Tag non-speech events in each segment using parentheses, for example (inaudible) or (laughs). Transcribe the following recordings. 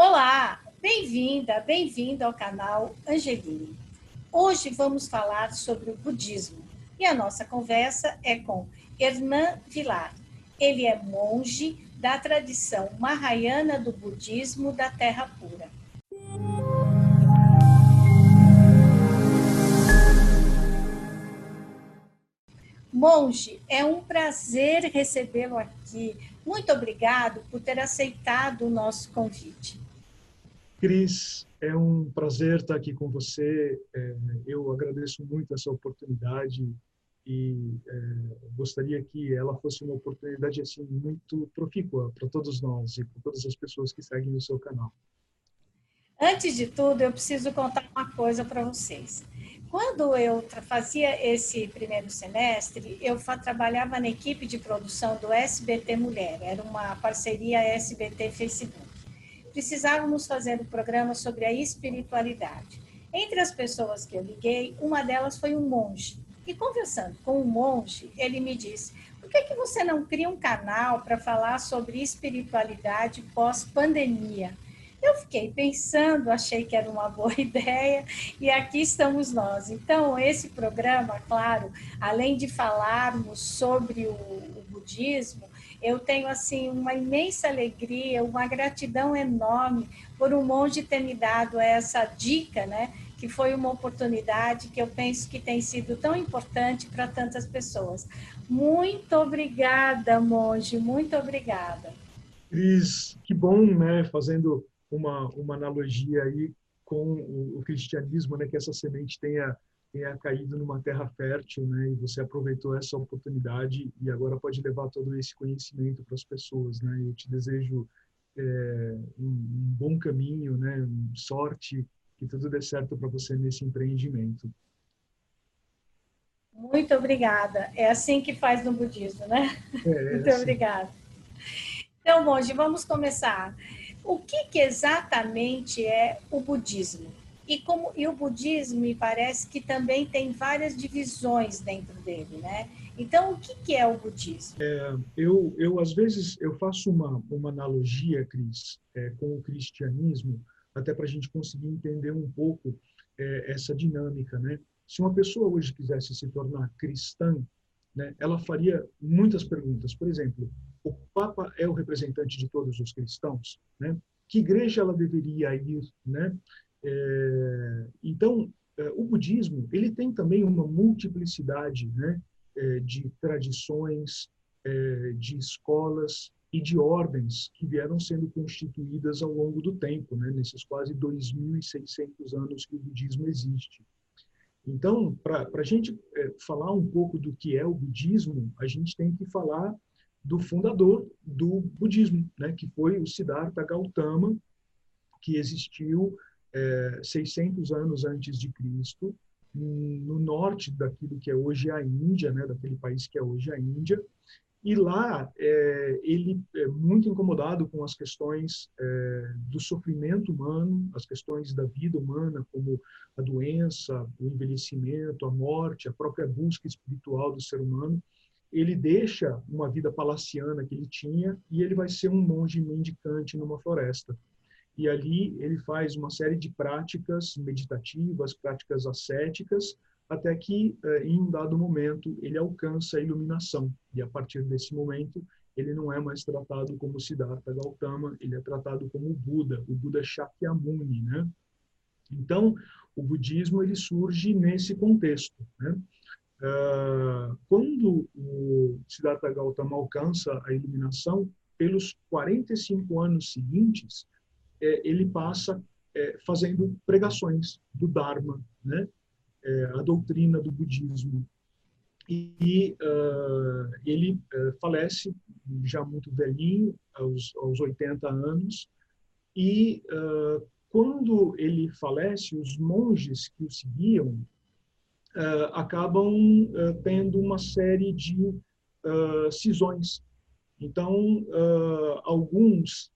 Olá, bem-vinda, bem-vindo ao canal Angeline. Hoje vamos falar sobre o budismo e a nossa conversa é com Hernan Vilar. Ele é monge da tradição mahayana do budismo da Terra Pura. Monge, é um prazer recebê-lo aqui. Muito obrigado por ter aceitado o nosso convite. Cris, é um prazer estar aqui com você. É, eu agradeço muito essa oportunidade e é, gostaria que ela fosse uma oportunidade assim muito profícua para todos nós e para todas as pessoas que seguem o seu canal. Antes de tudo, eu preciso contar uma coisa para vocês. Quando eu fazia esse primeiro semestre, eu trabalhava na equipe de produção do SBT Mulher, era uma parceria SBT Facebook precisávamos fazer um programa sobre a espiritualidade. Entre as pessoas que eu liguei, uma delas foi um monge. E conversando com o um monge, ele me disse: por que, que você não cria um canal para falar sobre espiritualidade pós-pandemia? Eu fiquei pensando, achei que era uma boa (laughs) ideia e aqui estamos nós. Então, esse programa, claro, além de falarmos sobre o, o budismo, eu tenho assim uma imensa alegria, uma gratidão enorme por um monge ter me dado essa dica, né? Que foi uma oportunidade que eu penso que tem sido tão importante para tantas pessoas. Muito obrigada, monge, muito obrigada. Cris, que bom, né? Fazendo uma, uma analogia aí com o, o cristianismo, né? Que essa semente tenha tenha caído numa terra fértil, né? E você aproveitou essa oportunidade e agora pode levar todo esse conhecimento para as pessoas, né? Eu te desejo é, um, um, bom caminho, né? Sorte, que tudo dê certo para você nesse empreendimento. Muito obrigada. É assim que faz no budismo, né? É, é (laughs) Muito assim. obrigada. Então, monge, vamos começar. O que, que exatamente é o budismo? E, como, e o budismo me parece que também tem várias divisões dentro dele, né? Então, o que, que é o budismo? É, eu, eu, às vezes, eu faço uma, uma analogia, Cris, é, com o cristianismo, até para a gente conseguir entender um pouco é, essa dinâmica, né? Se uma pessoa hoje quisesse se tornar cristã, né, ela faria muitas perguntas. Por exemplo, o Papa é o representante de todos os cristãos, né? Que igreja ela deveria ir, né? É, então, é, o budismo ele tem também uma multiplicidade né, é, de tradições, é, de escolas e de ordens que vieram sendo constituídas ao longo do tempo, né, nesses quase 2.600 anos que o budismo existe. Então, para a gente falar um pouco do que é o budismo, a gente tem que falar do fundador do budismo, né, que foi o Siddhartha Gautama, que existiu é, 600 anos antes de Cristo, no norte daquilo que é hoje a Índia, né, daquele país que é hoje a Índia, e lá é, ele é muito incomodado com as questões é, do sofrimento humano, as questões da vida humana, como a doença, o envelhecimento, a morte, a própria busca espiritual do ser humano. Ele deixa uma vida palaciana que ele tinha e ele vai ser um monge mendicante numa floresta e ali ele faz uma série de práticas meditativas, práticas ascéticas, até que eh, em um dado momento ele alcança a iluminação e a partir desse momento ele não é mais tratado como Siddhartha Gautama, ele é tratado como Buda, o Buda Shakyamuni, né? Então, o budismo ele surge nesse contexto, né? Uh, quando o Siddhartha Gautama alcança a iluminação, pelos 45 anos seguintes, ele passa é, fazendo pregações do Dharma, né? É, a doutrina do budismo. E uh, ele uh, falece já muito velhinho, aos, aos 80 anos, e uh, quando ele falece, os monges que o seguiam acabam tendo uma série de cisões. Então, alguns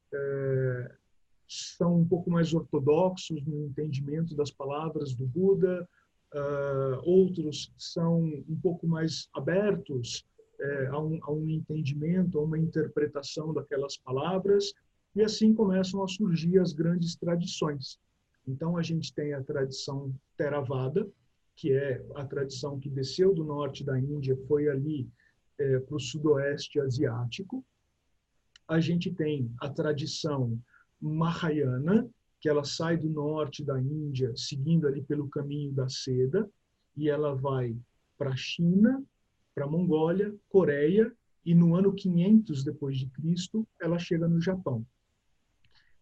são um pouco mais ortodoxos no entendimento das palavras do Buda, uh, outros são um pouco mais abertos uh, a, um, a, um, entendimento, a uma interpretação daquelas palavras, e assim começam a surgir as grandes tradições. Então, a gente tem a tradição Theravada, que é a tradição que desceu do norte da Índia, foi ali é, para o sudoeste asiático. A gente tem a tradição Mahayana, que ela sai do norte da Índia, seguindo ali pelo caminho da seda, e ela vai para a China, para a Mongólia, Coreia, e no ano 500 depois de Cristo, ela chega no Japão.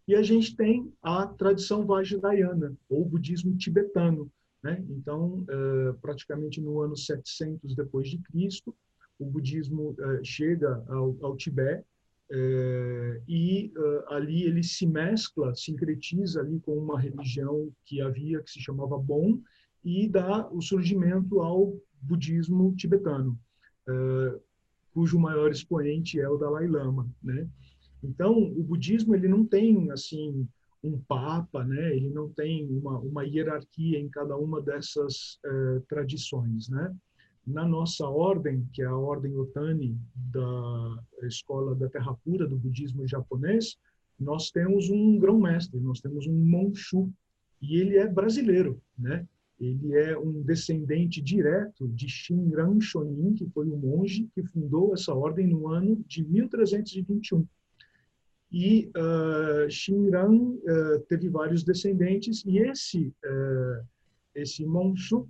E a gente tem a tradição Vajrayana, ou budismo tibetano. Né? Então, uh, praticamente no ano 700 depois de Cristo, o budismo uh, chega ao, ao Tibete uh, e ali ele se mescla, sincretiza ali com uma religião que havia que se chamava Bon e dá o surgimento ao budismo tibetano, cujo maior expoente é o Dalai Lama, né? Então, o budismo ele não tem assim um papa, né? Ele não tem uma, uma hierarquia em cada uma dessas eh, tradições, né? Na nossa ordem, que é a ordem Otani da escola da Terra Pura do budismo japonês, nós temos um grão-mestre, nós temos um Monshu e ele é brasileiro, né? Ele é um descendente direto de Shinran Shonin, que foi o monge que fundou essa ordem no ano de 1321. E uh, Shinran uh, teve vários descendentes e esse uh, esse Monshu,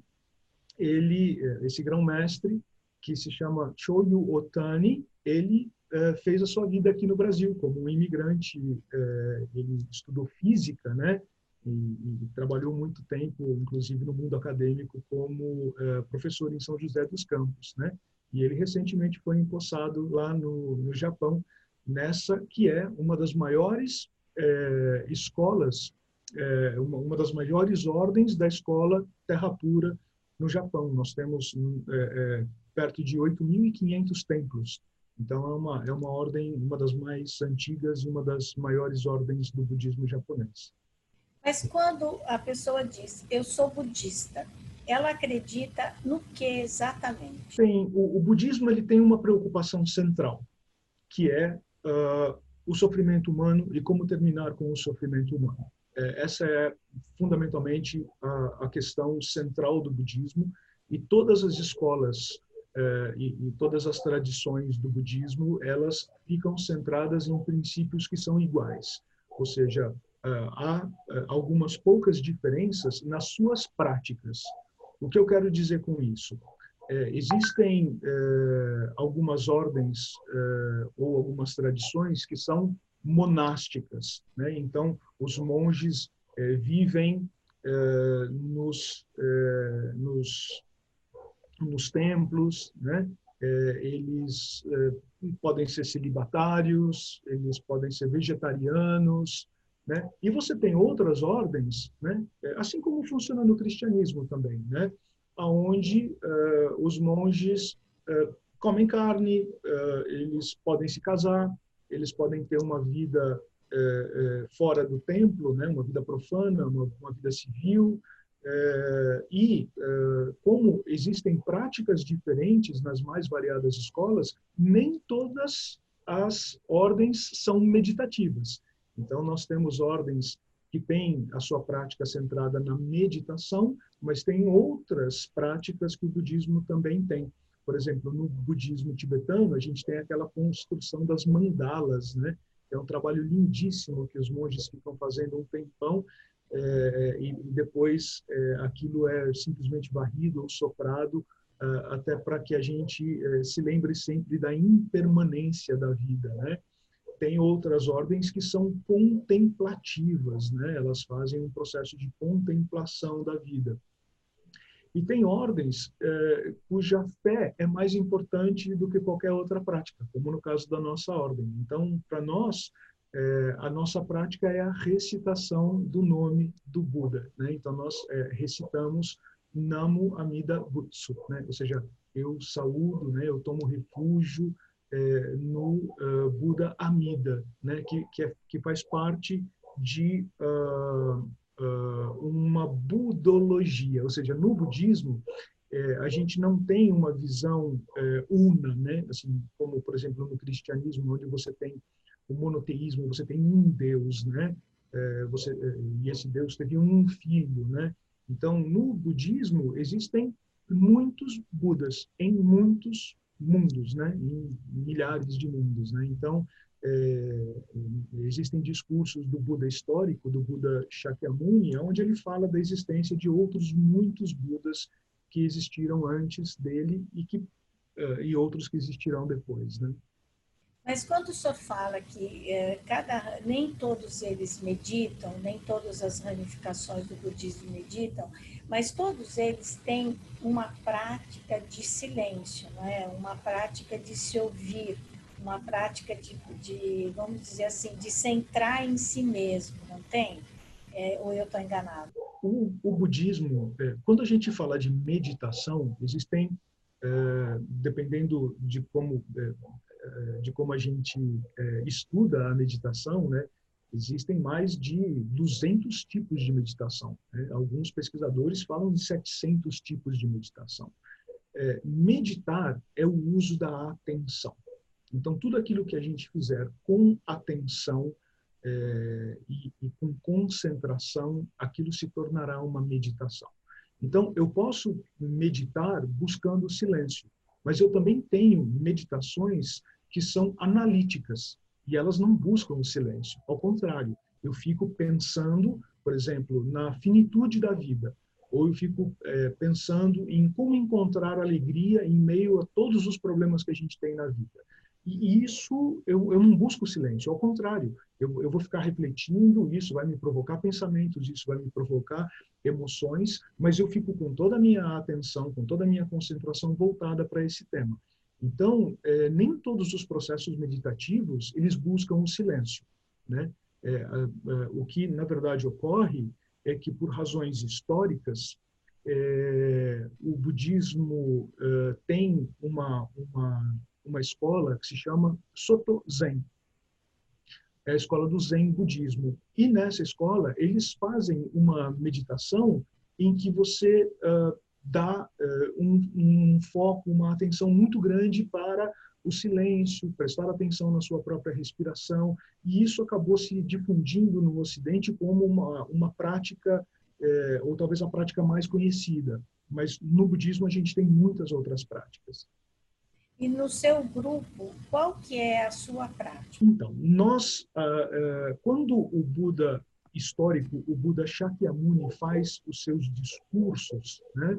ele esse grão-mestre que se chama Choyu Otani, ele uh, fez a sua vida aqui no Brasil como um imigrante. ele estudou física, né? E, e, trabalhou muito tempo, inclusive no mundo acadêmico, como professor em São José dos Campos, né? E ele recentemente foi empossado lá no, no Japão nessa que é uma das maiores escolas, uma, uma, das maiores ordens da escola Terra Pura no Japão. Nós temos é, é perto de 8.500 templos. Então é uma é uma ordem, uma das mais antigas e uma das maiores ordens do budismo japonês. Mas quando a pessoa diz eu sou budista, ela acredita no que exatamente? Sim, o, o budismo ele tem uma preocupação central, que é uh, o sofrimento humano e como terminar com o sofrimento humano. É, essa é fundamentalmente a, a, questão central do budismo e todas as escolas é, e, e, todas as tradições do budismo elas ficam centradas em princípios que são iguais, ou seja, é, há algumas poucas diferenças nas suas práticas. O que eu quero dizer com isso? É, existem algumas ordens ou algumas tradições que são monásticas, né? Então, os monges é, vivem é, nos, é, nos nos templos, né? eles podem ser celibatários, eles podem ser vegetarianos, né? E você tem outras ordens, né? Assim como funciona no cristianismo também, né? onde os monges comem carne, eles podem se casar, eles podem ter uma vida fora do templo, né, uma vida profana, uma, uma vida civil. e como existem práticas diferentes nas mais variadas escolas, nem todas as ordens são meditativas. Então, nós temos ordens que têm a sua prática centrada na meditação, mas tem outras práticas que o budismo também tem. Por exemplo, no budismo tibetano, a gente tem aquela construção das mandalas, né? É um trabalho lindíssimo que os monges ficam fazendo um tempão é, e depois é, aquilo é simplesmente varrido ou soprado até para que a gente se lembre sempre da impermanência da vida, né? Tem outras ordens que são contemplativas, né? Elas fazem um processo de contemplação da vida. E tem ordens é, cuja fé é mais importante do que qualquer outra prática, como no caso da nossa ordem. Então, para nós, é, a nossa prática é a recitação do nome do Buda. Né? Então, nós é, recitamos Namo Amida Butsu, né? ou seja, eu saúdo, né? eu tomo refúgio no uh, Buda Amida, né? que, que, é, que faz parte de uh, uma budologia, ou seja, no budismo é, a gente não tem uma visão é, una, né? Assim como por exemplo no cristianismo, onde você tem o monoteísmo, você tem um Deus, né? É, você, e esse Deus teve um filho, né? Então, no budismo, existem muitos Budas em muitos mundos, né? Em milhares de mundos, né? Então, é, existem discursos do Buda histórico, do Buda Shakyamuni, onde ele fala da existência de outros muitos Budas que existiram antes dele e que uh, e outros que existirão depois, né? Mas quando o senhor fala que é, cada, nem todos eles meditam, nem todas as ramificações do budismo meditam, mas todos eles têm uma prática de silêncio, não é? uma prática de se ouvir, uma prática de, de vamos dizer assim, de centrar em si mesmo, não tem? É, ou eu estou enganado? O, o budismo, é, quando a gente fala de meditação, existem, é, dependendo de como é, é, de como a gente é, estuda a meditação, né, existem mais de 200 tipos de meditação. Né? Alguns pesquisadores falam de 700 tipos de meditação. Meditar é o uso da atenção. Então, tudo aquilo que a gente fizer com atenção é, e, e com concentração, aquilo se tornará uma meditação. Então, eu posso meditar buscando silêncio, mas eu também tenho meditações que são analíticas e elas não buscam o silêncio. Ao contrário, eu fico pensando, por exemplo, na finitude da vida, ou eu fico é, pensando em como encontrar alegria em meio a todos os problemas que a gente tem na vida. E isso eu, eu não busco silêncio, ao contrário, eu, eu vou ficar refletindo, isso vai me provocar pensamentos, isso vai me provocar emoções, mas eu fico com toda a minha atenção, com toda a minha concentração voltada para esse tema. Então, é, nem todos os processos meditativos eles buscam o silêncio, né? É, o que na verdade ocorre é que por razões históricas é, o budismo é, tem uma, uma uma escola que se chama Soto Zen, é a escola do Zen budismo. E nessa escola eles fazem uma meditação em que você uh, dá uh, um, um, foco, uma atenção muito grande para o silêncio, prestar atenção na sua própria respiração, e isso acabou se difundindo no Ocidente como uma, uma prática, eh, ou talvez a prática mais conhecida. Mas no budismo a gente tem muitas outras práticas. E no seu grupo, qual que é a sua prática? Então, nós, ah, ah, quando o Buda histórico, o Buda Shakyamuni faz os seus discursos, né?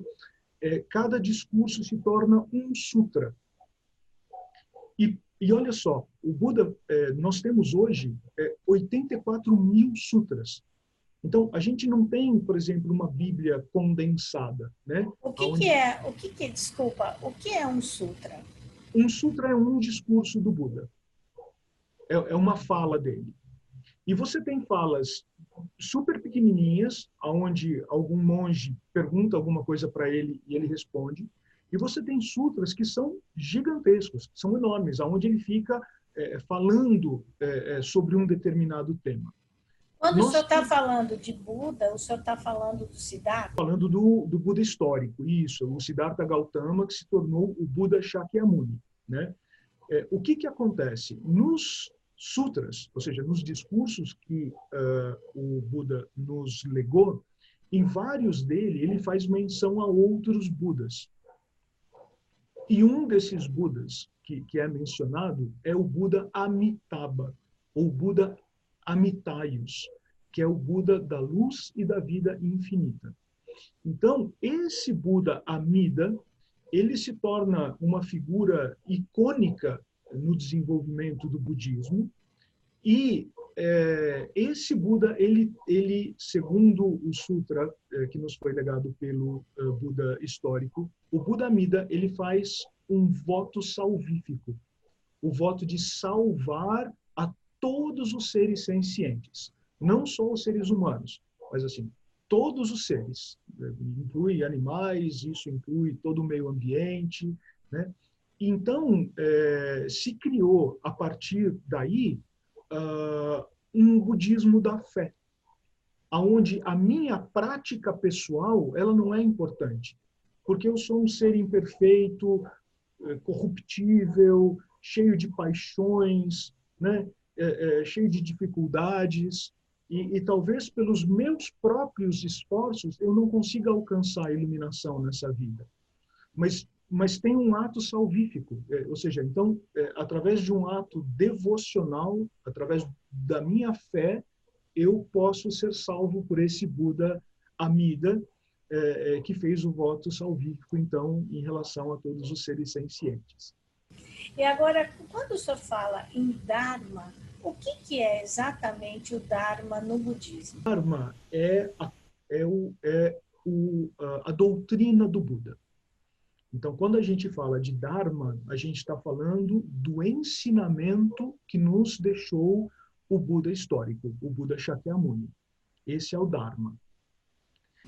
É, cada discurso se torna um sutra. E, e olha só, o Buda, é, nós temos hoje é, 84 mil sutras. Então, a gente não tem, por exemplo, uma Bíblia condensada, né? O que, Onde... que é, o que, que, desculpa, o que é um sutra? Um sutra é um discurso do Buda. É, é uma fala dele. E você tem falas super pequenininhas, aonde algum monge pergunta alguma coisa para ele e ele responde. E você tem sutras que são gigantescos, são enormes, aonde ele fica é, falando é, é sobre um determinado tema. Quando Nós, o senhor está falando de Buda, o senhor está falando do Siddhartha? Falando do, do Buda histórico, isso, o Siddhartha Gautama, que se tornou o Buda Shakyamuni. Né? É, o que, que acontece? Nos sutras, ou seja, nos discursos que uh, o Buda nos legou, em vários dele ele faz menção a outros Budas. E um desses Budas que, que é mencionado é o Buda Amitabha, ou Buda Amitaios, que é o Buda da luz e da vida infinita. Então, esse Buda Amida, ele se torna uma figura icônica no desenvolvimento do budismo e é, esse Buda, ele, ele, segundo o sutra é, que nos foi legado pelo é, Buda histórico, o Buda Amida, ele faz um voto salvífico, o voto de salvar todos os seres sencientes, não só os seres humanos, mas assim, todos os seres, né? inclui animais, isso inclui todo o meio ambiente, né? Então, é, se criou a partir daí uh, um budismo da fé, aonde a minha prática pessoal ela não é importante, porque eu sou um ser imperfeito, é, corruptível, cheio de paixões, né? É, é, cheio de dificuldades, e, e, talvez pelos meus próprios esforços eu não consiga alcançar a iluminação nessa vida. Mas, mas tem um ato salvífico, é, ou seja, então, é, através de um ato devocional, através da minha fé, eu posso ser salvo por esse Buda Amida, é, é, que fez o voto salvífico, então, em relação a todos os seres sencientes. E agora, quando o senhor fala em Dharma, o que, que é exatamente o Dharma no budismo? Dharma é a, é o, é o, a, a doutrina do Buda. Então, quando a gente fala de Dharma, a gente está falando do ensinamento que nos deixou o Buda histórico, o Buda Shakyamuni. Esse é o Dharma.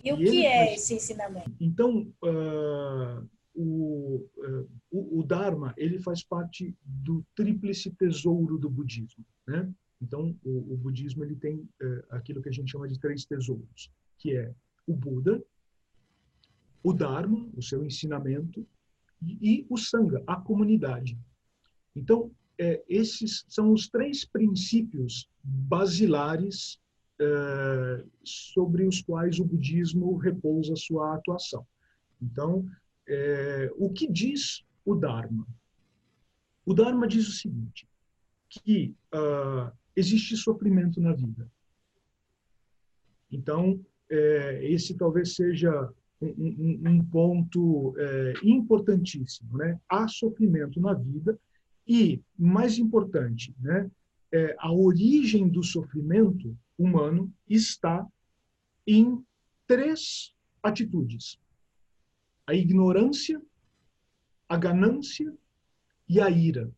E, e o que é faz... esse ensinamento? Então, uh, o, uh, o, o, Dharma ele faz parte do tríplice tesouro do budismo. Né? Então, o, o budismo ele tem uh, aquilo que a gente chama de três tesouros, que é o Buda, o Dharma, o seu ensinamento, e, e o Sangha, a comunidade. Então, é, esses são os três princípios basilares é, sobre os quais o budismo repousa sua atuação. Então, é, o que diz o Dharma? O Dharma diz o seguinte, que uh, existe sofrimento na vida. Então, é, esse talvez seja um, um, um ponto é, importantíssimo. Né? Há sofrimento na vida e, mais importante, né, é, a origem do sofrimento humano está em três atitudes: a ignorância, a ganância e a ira.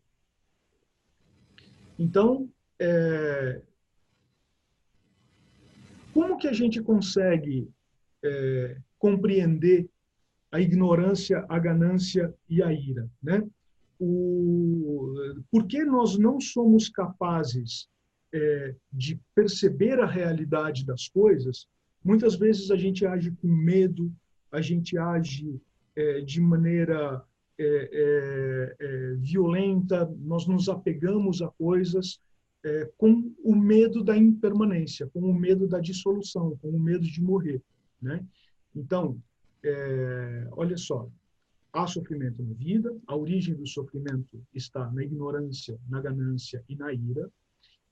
Então, é, como que a gente consegue é, compreender a ignorância, a ganância e a ira, né? o, por que nós não somos capazes é, de perceber a realidade das coisas, muitas vezes a gente age com medo, a gente age é, de maneira é, é, é violenta, nós nos apegamos a coisas é, com o medo da impermanência, com o medo da dissolução, com o medo de morrer. Né? Então, olha só, há sofrimento na vida, a origem do sofrimento está na ignorância, na ganância e na ira.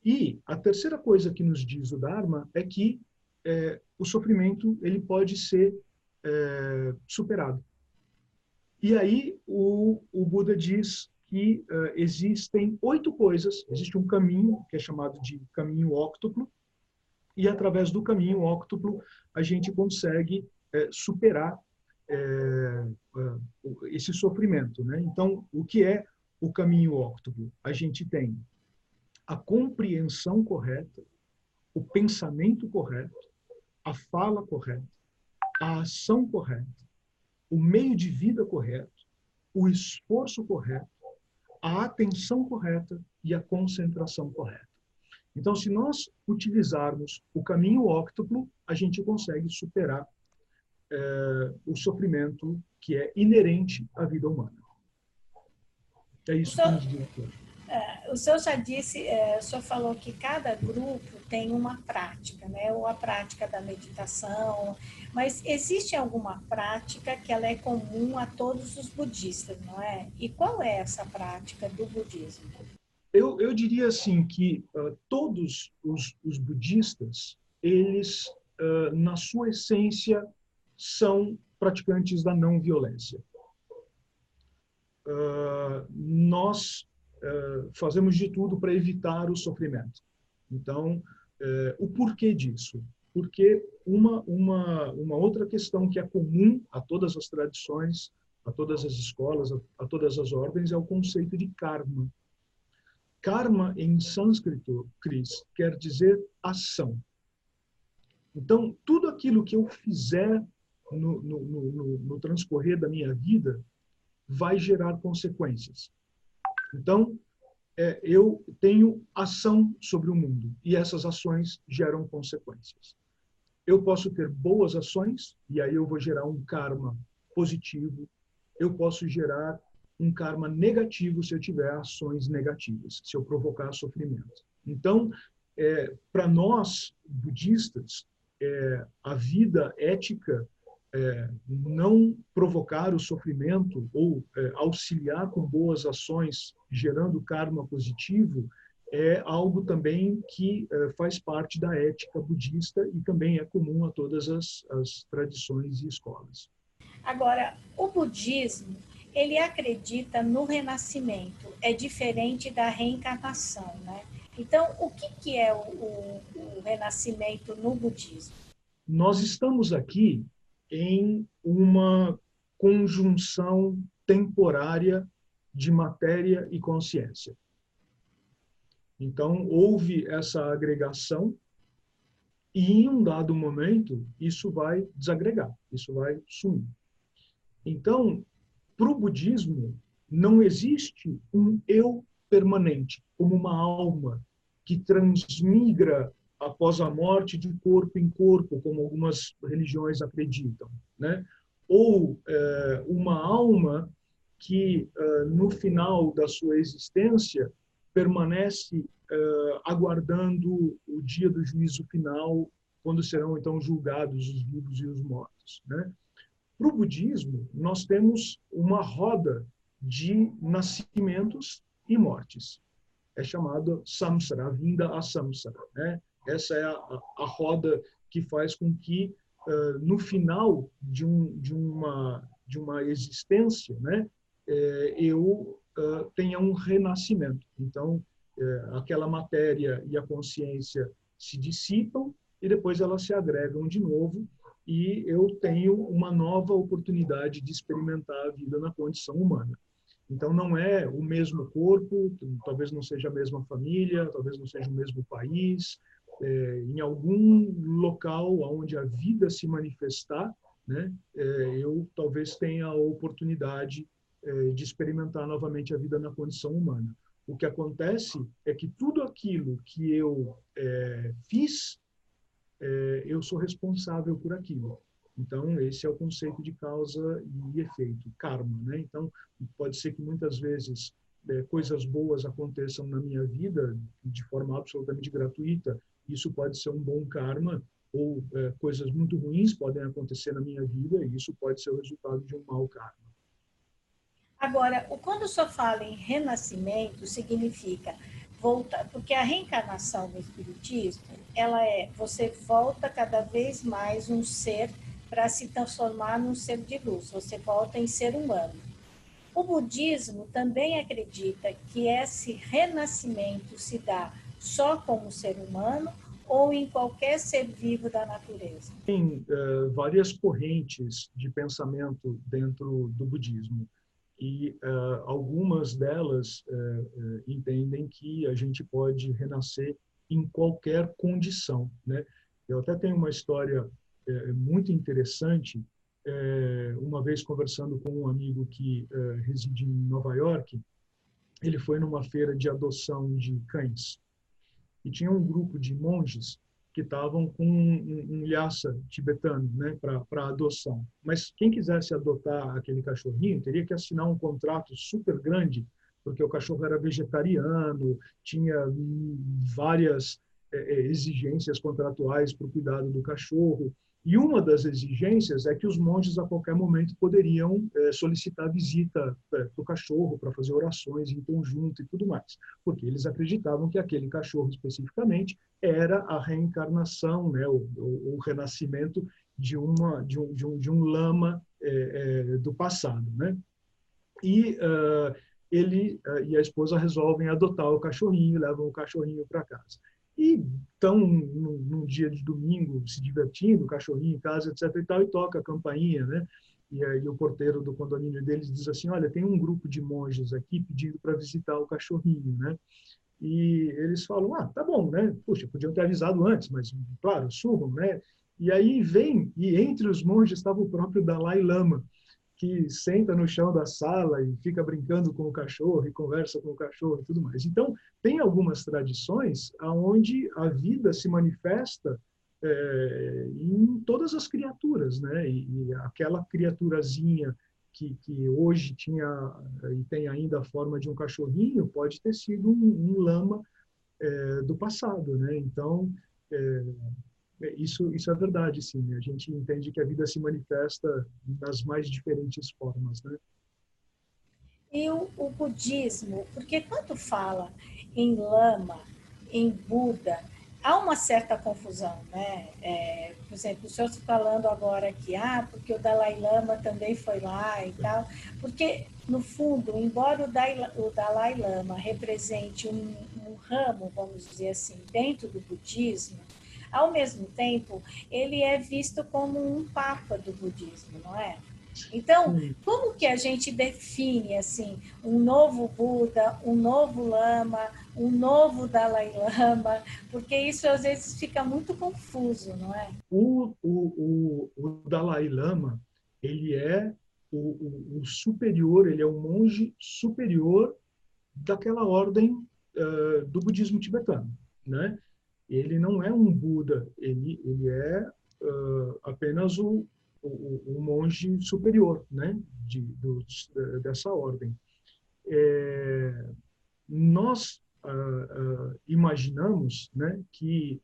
E a terceira coisa que nos diz o Dharma é que é, o sofrimento ele pode ser é, superado. E aí o, o Buda diz que uh, existem oito coisas, existe um caminho que é chamado de caminho óctuplo, e através do caminho óctuplo a gente consegue é, superar é, é, esse sofrimento. Né? Então, o que é o caminho óctuplo? A gente tem a compreensão correta, o pensamento correto, a fala correta, a ação correta, o meio de vida correto, o esforço correto, a atenção correta e a concentração correta. Então, se nós utilizarmos o caminho óctuplo, a gente consegue superar é, o sofrimento que é inerente à vida humana. É isso que nos diz aqui. É, o senhor já disse, é, o senhor falou que cada grupo tem uma prática, né? Ou a prática da meditação, mas existe alguma prática que ela é comum a todos os budistas, não é? E qual é essa prática do budismo? Eu, eu diria assim que uh, todos os, os, budistas, eles, uh, na sua essência, são praticantes da não violência. Uh, nós fazemos de tudo para evitar o sofrimento. Então, uh, o porquê disso? Porque uma, uma, uma outra questão que é comum a todas as tradições, a todas as escolas, a, a todas as ordens, é o conceito de karma. Karma, em sânscrito, Cris, quer dizer ação. Então, tudo aquilo que eu fizer no, no, no, no transcorrer da minha vida vai gerar consequências. Então, é, eu tenho ação sobre o mundo e essas ações geram consequências. Eu posso ter boas ações e aí eu vou gerar um karma positivo. Eu posso gerar um karma negativo se eu tiver ações negativas, se eu provocar sofrimento. Então, é, para nós budistas, é, a vida ética é, não provocar o sofrimento ou é, auxiliar com boas ações, gerando karma positivo, é algo também que é, faz parte da ética budista e também é comum a todas as, as tradições e escolas. Agora, o budismo, ele acredita no renascimento, é diferente da reencarnação, né? Então, o que, que é o, o, o renascimento no budismo? Nós estamos aqui em uma conjunção temporária de matéria e consciência. Então, houve essa agregação e, em um dado momento, isso vai desagregar, isso vai sumir. Então, para o budismo, não existe um eu permanente, como uma alma que transmigra após a morte de corpo em corpo, como algumas religiões acreditam, né? Ou é, uma alma que é, no final da sua existência permanece é, aguardando o dia do juízo final, quando serão então julgados os vivos e os mortos, né? Para o budismo, nós temos uma roda de nascimentos e mortes. É chamado samsara, vinda a samsara. Né? Essa é a, a, roda que faz com que, uh, no final de, um, de, uma, de uma existência, né, eu uh, tenha um renascimento. Então, aquela matéria e a consciência se dissipam e depois elas se agregam de novo e eu tenho uma nova oportunidade de experimentar a vida na condição humana. Então, não é o mesmo corpo, talvez não seja a mesma família, talvez não seja o mesmo país. É, em algum local onde a vida se manifestar, né, é, eu talvez tenha a oportunidade é, de experimentar novamente a vida na condição humana. O que acontece é que tudo aquilo que eu é, fiz, é, eu sou responsável por aquilo. Então, esse é o conceito de causa e efeito, karma. Né? Então, pode ser que muitas vezes é, coisas boas aconteçam na minha vida de forma absolutamente gratuita. Isso pode ser um bom karma, ou é, coisas muito ruins podem acontecer na minha vida e isso pode ser o resultado de um mau karma. Agora, quando senhor fala em renascimento, significa voltar, porque a reencarnação no espiritismo, ela é você volta cada vez mais um ser para se transformar num ser de luz, você volta em ser humano. O budismo também acredita que esse renascimento se dá só como ser humano ou em qualquer ser vivo da natureza? Tem uh, várias correntes de pensamento dentro do budismo e uh, algumas delas uh, entendem que a gente pode renascer em qualquer condição, né? Eu até tenho uma história muito interessante. Uma vez conversando com um amigo que reside em Nova York, ele foi numa feira de adoção de cães e tinha um grupo de monges que estavam com um, um lhasa tibetano, né, para adoção. Mas quem quisesse adotar aquele cachorrinho teria que assinar um contrato super grande, porque o cachorro era vegetariano, tinha várias é, exigências contratuais para o cuidado do cachorro. E uma das exigências é que os monges a qualquer momento poderiam é, solicitar visita é, para o cachorro para fazer orações em conjunto e tudo mais, porque eles acreditavam que aquele cachorro especificamente era a reencarnação, né, o, o, o renascimento de uma de um, de um, de um lama é, do passado, né? E uh, ele uh, e a esposa resolvem adotar o cachorrinho, levam o cachorrinho para casa e estão num, dia de domingo se divertindo, cachorrinho em casa, etc. e tal, e toca a campainha, né? E aí o porteiro do condomínio deles diz assim, olha, tem um grupo de monges aqui pedindo para visitar o cachorrinho, né? E eles falam, ah, tá bom, né? Puxa, podiam ter avisado antes, mas, claro, subam, né? E aí vem, e entre os monges estava o próprio Dalai Lama, que senta no chão da sala e fica brincando com o cachorro e conversa com o cachorro e tudo mais. Então, tem algumas tradições onde a vida se manifesta é, em todas as criaturas, né? E, e aquela criaturazinha que, que, hoje tinha e tem ainda a forma de um cachorrinho pode ter sido um, um lama é, do passado, né? Então é, isso isso é verdade, sim. A gente entende que a vida se manifesta nas mais diferentes formas, né? E o, o budismo, porque quando fala em lama, em Buda, há uma certa confusão, né? É, por exemplo, o senhor está falando agora que, ah, porque o Dalai Lama também foi lá e tal, porque, no fundo, embora o Dalai, o Dalai Lama represente um, um ramo, vamos dizer assim, dentro do budismo, ao mesmo tempo, ele é visto como um papa do budismo, não é? Então, como que a gente define assim um novo Buda, um novo Lama, um novo Dalai Lama? Porque isso às vezes fica muito confuso, não é? O, o, o, o Dalai Lama, ele é o, o, superior, ele é o monge superior daquela ordem uh, do budismo tibetano, né? Ele não é um Buda, ele, ele é uh, apenas o, o, o monge superior né, de, do, dessa ordem. É, nós ah, ah, imaginamos né, que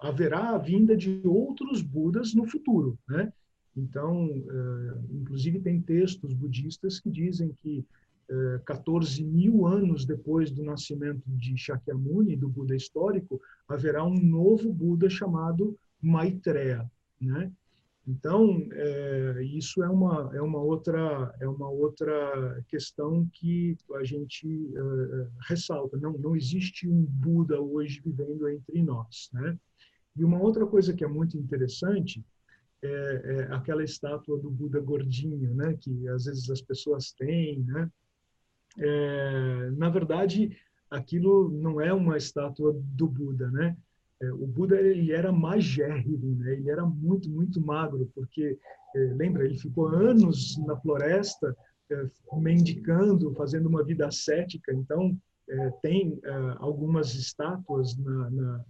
haverá a vinda de outros Budas no futuro. Né? Então, inclusive, tem textos budistas que dizem que 14 mil anos depois do nascimento de Shakyamuni, do Buda histórico, haverá um novo Buda chamado Maitreya. Né? Então, é, isso é uma, é, uma outra, é uma outra questão que a gente é, ressalta. Não, não existe um Buda hoje vivendo entre nós. Né? E uma outra coisa que é muito interessante é, é, aquela estátua do Buda gordinho, né? que às vezes as pessoas têm. Né? É, na verdade, aquilo não é uma estátua do Buda, né? É, o Buda ele era magérrimo, né? ele era muito, muito magro, porque, é, lembra, ele ficou anos na floresta é, mendicando, fazendo uma vida ascética, então tem algumas estátuas na, na,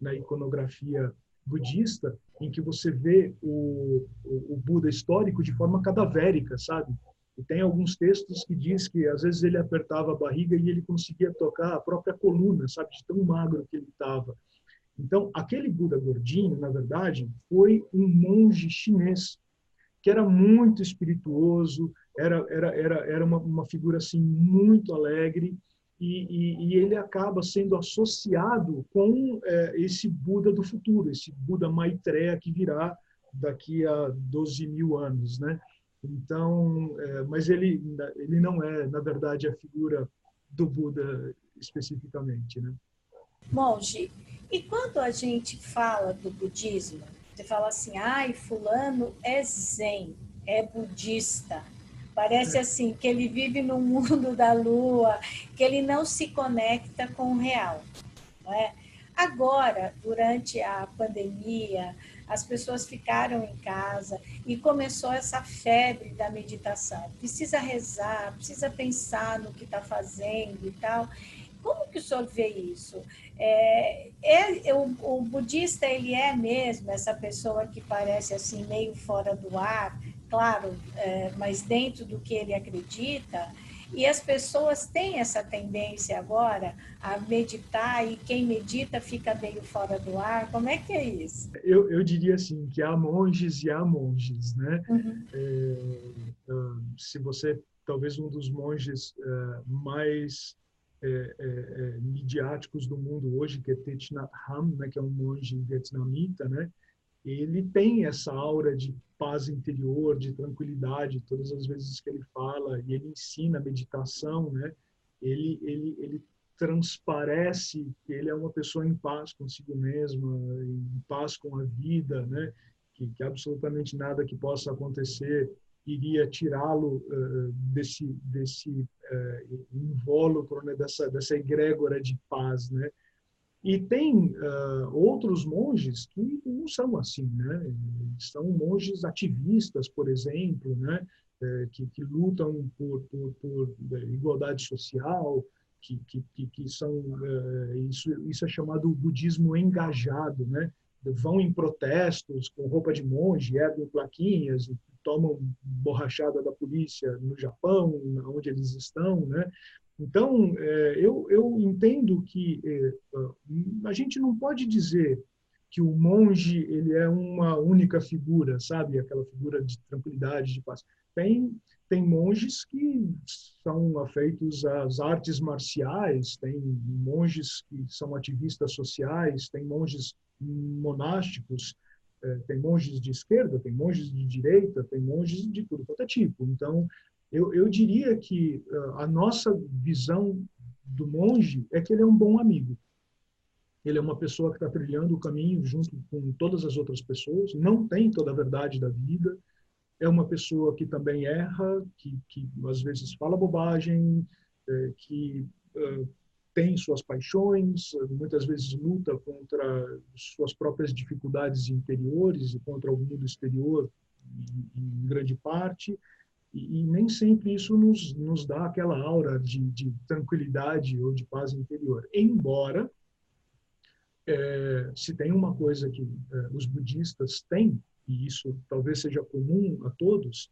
na, iconografia budista em que você vê o, o, o Buda histórico de forma cadavérica, sabe? E tem alguns textos que diz que às vezes ele apertava a barriga e ele conseguia tocar a própria coluna, sabe, de tão magro que ele estava. Então, aquele Buda gordinho, na verdade, foi um monge chinês que era muito espirituoso, era era era era uma, uma figura assim muito alegre e, e, e ele acaba sendo associado com é, esse Buda do futuro, esse Buda Maitreya que virá daqui a 12 mil anos, né? Então, é, mas ele ele não é, na verdade, a figura do Buda especificamente, né? Monge, e quando a gente fala do budismo, você fala assim, ai, fulano é zen, é budista. Parece assim que ele vive no mundo da lua, que ele não se conecta com o real. Não é? Agora, durante a pandemia, as pessoas ficaram em casa e começou essa febre da meditação. Precisa rezar, precisa pensar no que está fazendo e tal. Como que o senhor vê isso? É, é, o, o, budista, ele é mesmo essa pessoa que parece assim meio fora do ar, claro, é, mas dentro do que ele acredita, e as pessoas têm essa tendência agora a meditar e quem medita fica meio fora do ar. Como é que é isso? Eu, eu diria assim que há monges e há monges, né? Uhum. É, se você talvez um dos monges é, mais é, é, é, midiáticos do mundo hoje, que é Thich Nhat Hanh, né, que é um monge vietnamita, né, ele tem essa aura de paz interior, de tranquilidade, todas as vezes que ele fala e ele ensina meditação, né, ele ele ele transparece que ele é uma pessoa em paz consigo mesma, em paz com a vida, né, que, que absolutamente nada que possa acontecer iria tirá-lo uh, desse desse uh, invólucro, né, dessa dessa egrégora de paz, né? E tem uh, outros monges que não são assim, né? São monges ativistas, por exemplo, né? que, que lutam por, por, por igualdade social, que, que, que são isso, isso é chamado budismo engajado, né? Vão em protestos com roupa de monge, erguem plaquinhas, tomam borrachada da polícia no Japão, onde eles estão, né? Então, é, eu, eu entendo que é, a gente não pode dizer que o monge ele é uma única figura, sabe? Aquela figura de tranquilidade, de paz. Tem tem monges que são afeitos às artes marciais, tem monges que são ativistas sociais, tem monges monásticos, é, tem monges de esquerda, tem monges de direita, tem monges de tudo quanto é tipo. Então, eu, eu diria que uh, a nossa visão do monge é que ele é um bom amigo. Ele é uma pessoa que está trilhando o caminho junto com todas as outras pessoas, não tem toda a verdade da vida, é uma pessoa que também erra, que, que às vezes fala bobagem, é, que uh, tem suas paixões, muitas vezes luta contra suas próprias dificuldades interiores e contra o mundo exterior, em, em grande parte, e, e, nem sempre isso nos, nos dá aquela aura de, de tranquilidade ou de paz interior. Embora, é, se tem uma coisa que é, os budistas têm, e isso talvez seja comum a todos,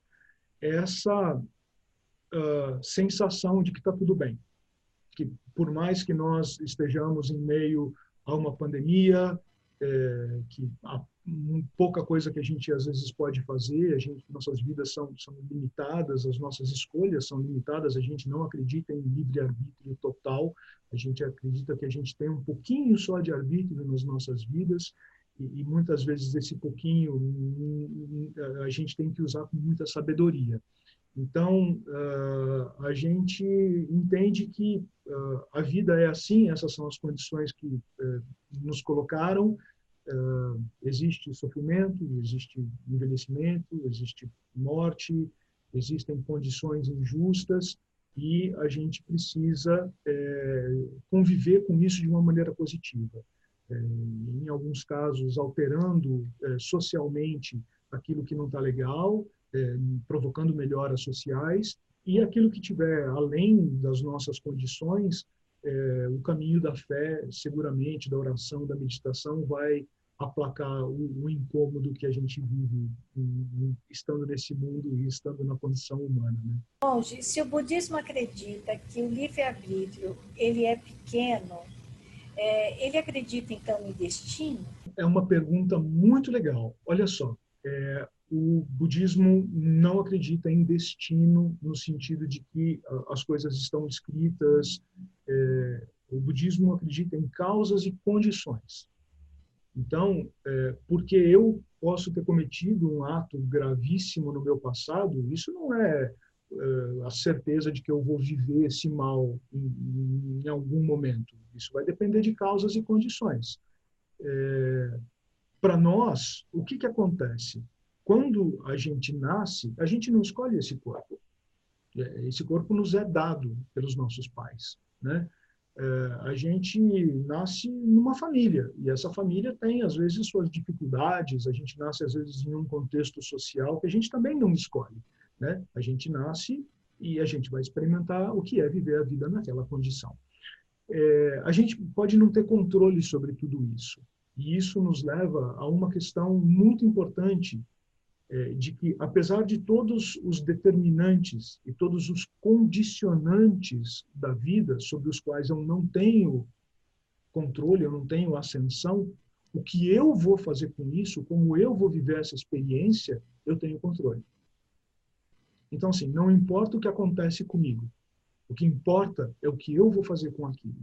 é essa uh, sensação de que está tudo bem. Que por mais que nós estejamos em meio a uma pandemia, é, que há pouca coisa que a gente às vezes pode fazer, a gente, nossas vidas são, são limitadas, as nossas escolhas são limitadas, a gente não acredita em livre-arbítrio total, a gente acredita que a gente tem um pouquinho só de arbítrio nas nossas vidas, e, e muitas vezes esse pouquinho hum, hum, a gente tem que usar com muita sabedoria. Então, uh, a gente entende que uh, a vida é assim, essas são as condições que uh, nos colocaram. Existe sofrimento, existe envelhecimento, existe morte, existem condições injustas e a gente precisa conviver com isso de uma maneira positiva. É, em alguns casos, alterando é, socialmente aquilo que não está legal, é, provocando melhoras sociais, e aquilo que tiver além das nossas condições, o caminho da fé, seguramente, da oração, da meditação, vai aplacar o, o, incômodo que a gente vive estando nesse mundo e estando na condição humana. Né? Monge, se o budismo acredita que o livre-arbítrio ele é pequeno, é, ele acredita, então, em destino? É uma pergunta muito legal. Olha só, é, o budismo não acredita em destino no sentido de que as coisas estão escritas. É, o budismo acredita em causas e condições. Então, é, porque eu posso ter cometido um ato gravíssimo no meu passado, isso não é a certeza de que eu vou viver esse mal em, em algum momento. Isso vai depender de causas e condições. É, Para nós, o que, que acontece? Quando a gente nasce, a gente não escolhe esse corpo. É, esse corpo nos é dado pelos nossos pais. Né? É, a gente nasce numa família e essa família tem às vezes suas dificuldades. A gente nasce às vezes em um contexto social que a gente também não escolhe. Né? A gente nasce e a gente vai experimentar o que é viver a vida naquela condição. É, a gente pode não ter controle sobre tudo isso. E isso nos leva a uma questão muito importante de que, apesar de todos os determinantes e todos os condicionantes da vida sobre os quais eu não tenho controle, eu não tenho ascensão, o que eu vou fazer com isso, como eu vou viver essa experiência, eu tenho controle. Então, assim, não importa o que acontece comigo, o que importa é o que eu vou fazer com aquilo.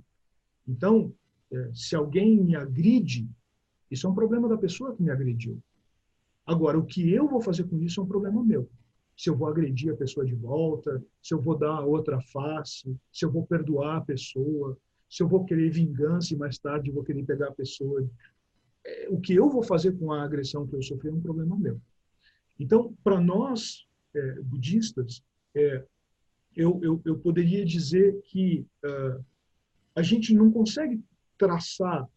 Então, é, se alguém me agride, isso é um problema da pessoa que me agrediu. Agora, o que eu vou fazer com isso é um problema meu. Se eu vou agredir a pessoa de volta, se eu vou dar outra face, se eu vou perdoar a pessoa, se eu vou querer vingança e mais tarde vou querer pegar a pessoa. É, o que eu vou fazer com a agressão que eu sofri é um problema meu. Então, para nós, é, budistas, é, eu, eu, eu, poderia dizer que uh, a gente não consegue traçar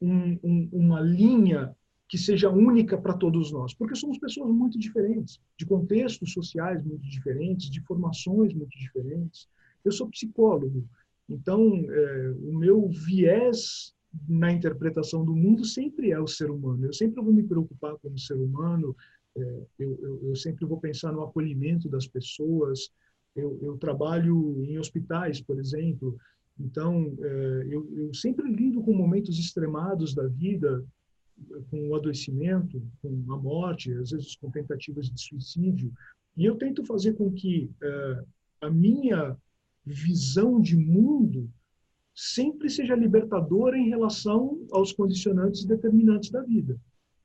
um, um, uma linha que seja única para todos nós, porque somos pessoas muito diferentes, de contextos sociais muito diferentes, de formações muito diferentes. Eu sou psicólogo, então é, o meu viés na interpretação do mundo sempre é o ser humano. Eu sempre vou me preocupar com o ser humano, é, eu, eu, eu, sempre vou pensar no acolhimento das pessoas. Eu, eu trabalho em hospitais, por exemplo, então é, eu, sempre lido com momentos extremados da vida, com o adoecimento, com a morte, às vezes com tentativas de suicídio, e eu tento fazer com que é, a minha visão de mundo sempre seja libertadora em relação aos condicionantes determinantes da vida.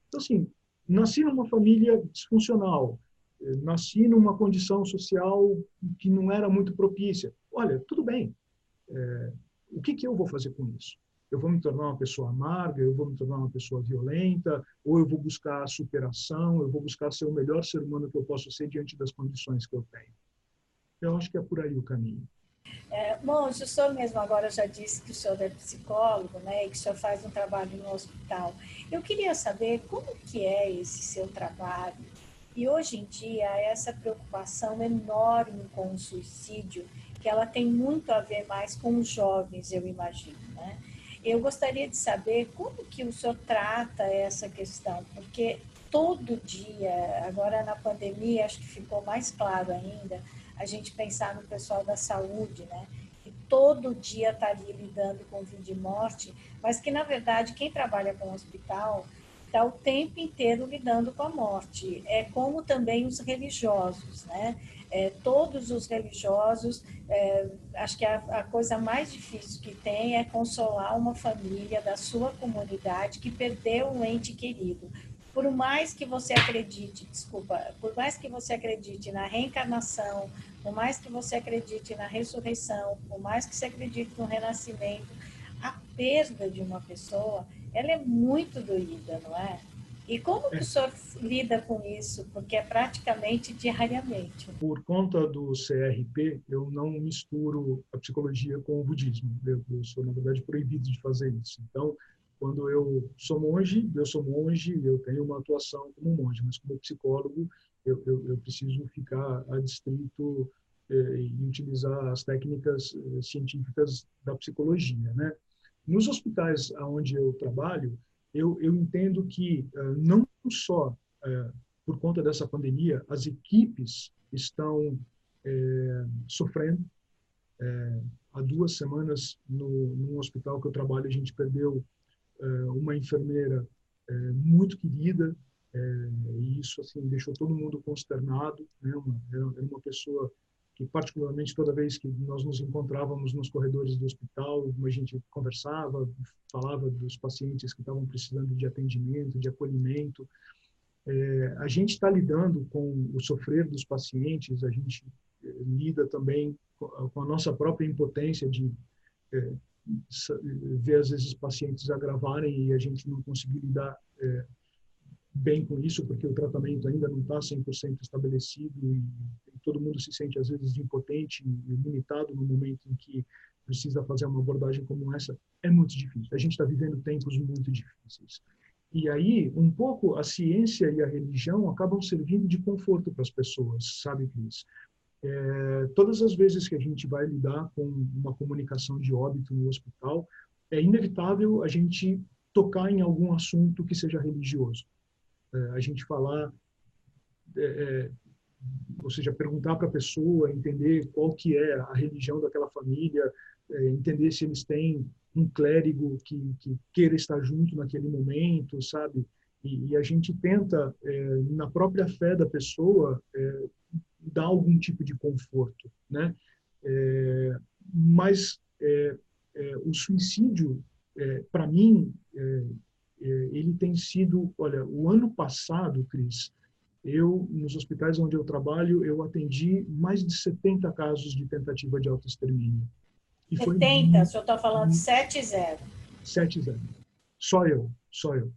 Então, assim, nasci numa família disfuncional, eh, nasci numa condição social que não era muito propícia. Olha, tudo bem. É, o que, que eu vou fazer com isso? Eu vou me tornar uma pessoa amarga, eu vou me tornar uma pessoa violenta, ou eu vou buscar a superação, eu vou buscar ser o melhor ser humano que eu posso ser diante das condições que eu tenho. Eu acho que é por aí o caminho. É, Monge, o senhor mesmo agora já disse que o senhor é psicólogo, né, e que o senhor faz um trabalho no hospital. Eu queria saber como que é esse seu trabalho e hoje em dia essa preocupação enorme com o suicídio, que ela tem muito a ver mais com os jovens, eu imagino, né? Eu gostaria de saber como que o senhor trata essa questão, porque todo dia, agora na pandemia, acho que ficou mais claro ainda, a gente pensar no pessoal da saúde, né? Que todo dia está ali lidando com vida e morte, mas que, na verdade, quem trabalha com o hospital está o tempo inteiro lidando com a morte. É como também os religiosos, né? É, todos os religiosos, é, acho que a, a, coisa mais difícil que tem é consolar uma família da sua comunidade que perdeu um ente querido por mais que você acredite, desculpa, por mais que você acredite na reencarnação, por mais que você acredite na ressurreição, por mais que você acredite no renascimento, a perda de uma pessoa, ela é muito doída, não é? E como que o senhor lida com isso? Porque é praticamente diariamente. Por conta do CRP, eu não misturo a psicologia com o budismo. Eu, eu sou, na verdade, proibido de fazer isso. Então, quando eu sou monge, eu sou monge, eu tenho uma atuação como monge, mas como psicólogo, eu, eu, eu preciso ficar adstrito eh, e utilizar as técnicas eh, científicas da psicologia, né? Nos hospitais onde eu trabalho, eu, eu entendo que uh, não só uh, por conta dessa pandemia, as equipes estão uh, sofrendo. há duas semanas, no, hospital que eu trabalho, a gente perdeu uma enfermeira muito querida, e isso assim deixou todo mundo consternado. Né? Uma, era uma pessoa que, particularmente, toda vez que nós nos encontrávamos nos corredores do hospital, a gente conversava, falava dos pacientes que estavam precisando de atendimento, de acolhimento. É, a gente está lidando com o sofrer dos pacientes, a gente lida também com a nossa própria impotência de é, ver às vezes pacientes agravarem e a gente não conseguir lidar é, bem com isso, porque o tratamento ainda não está 100% estabelecido e, todo mundo se sente às vezes impotente e limitado no momento em que precisa fazer uma abordagem como essa, é muito difícil. A gente está vivendo tempos muito difíceis. E aí, um pouco, a ciência e a religião acabam servindo de conforto para as pessoas, sabe, Cris? É, todas as vezes que a gente vai lidar com uma comunicação de óbito no hospital, é inevitável a gente tocar em algum assunto que seja religioso. É, a gente falar, é, ou seja, perguntar para a pessoa, entender qual que é a religião daquela família, é, entender se eles têm um clérigo que, que queira estar junto naquele momento, sabe? E, e a gente tenta, é, na própria fé da pessoa, dá algum tipo de conforto, né? Mas o suicídio, para mim, ele tem sido, olha, o ano passado, Cris, eu nos hospitais onde eu trabalho, eu atendi mais de 70 casos de tentativa de autoextermínio. E 70, foi, o senhor está falando 7-0. 7-0. Só eu, só eu.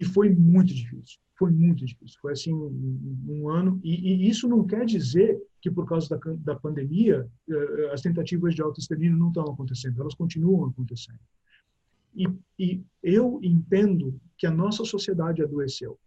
E foi muito difícil foi muito difícil. Foi assim um, um ano e, e, isso não quer dizer que por causa da, da pandemia eh, as tentativas de autoextermínio não estão acontecendo. Elas continuam acontecendo. E, e eu entendo que a nossa sociedade adoeceu.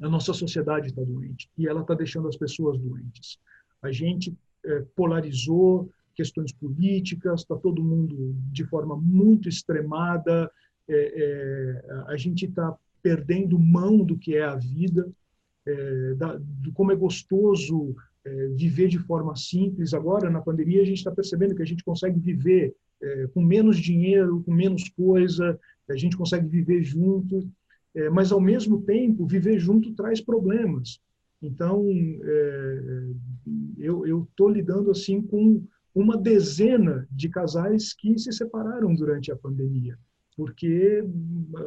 A nossa sociedade está doente e ela está deixando as pessoas doentes. A gente é, polarizou questões políticas, está todo mundo de forma muito extremada. É, é, a gente está perdendo mão do que é a vida. é, da, do como é gostoso é, viver de forma simples. Agora, na pandemia, a gente está percebendo que a gente consegue viver é, com menos dinheiro, com menos coisa, a gente consegue viver junto, é, mas, ao mesmo tempo, viver junto traz problemas. Então, é, eu estou lidando assim com uma dezena de casais que se separaram durante a pandemia porque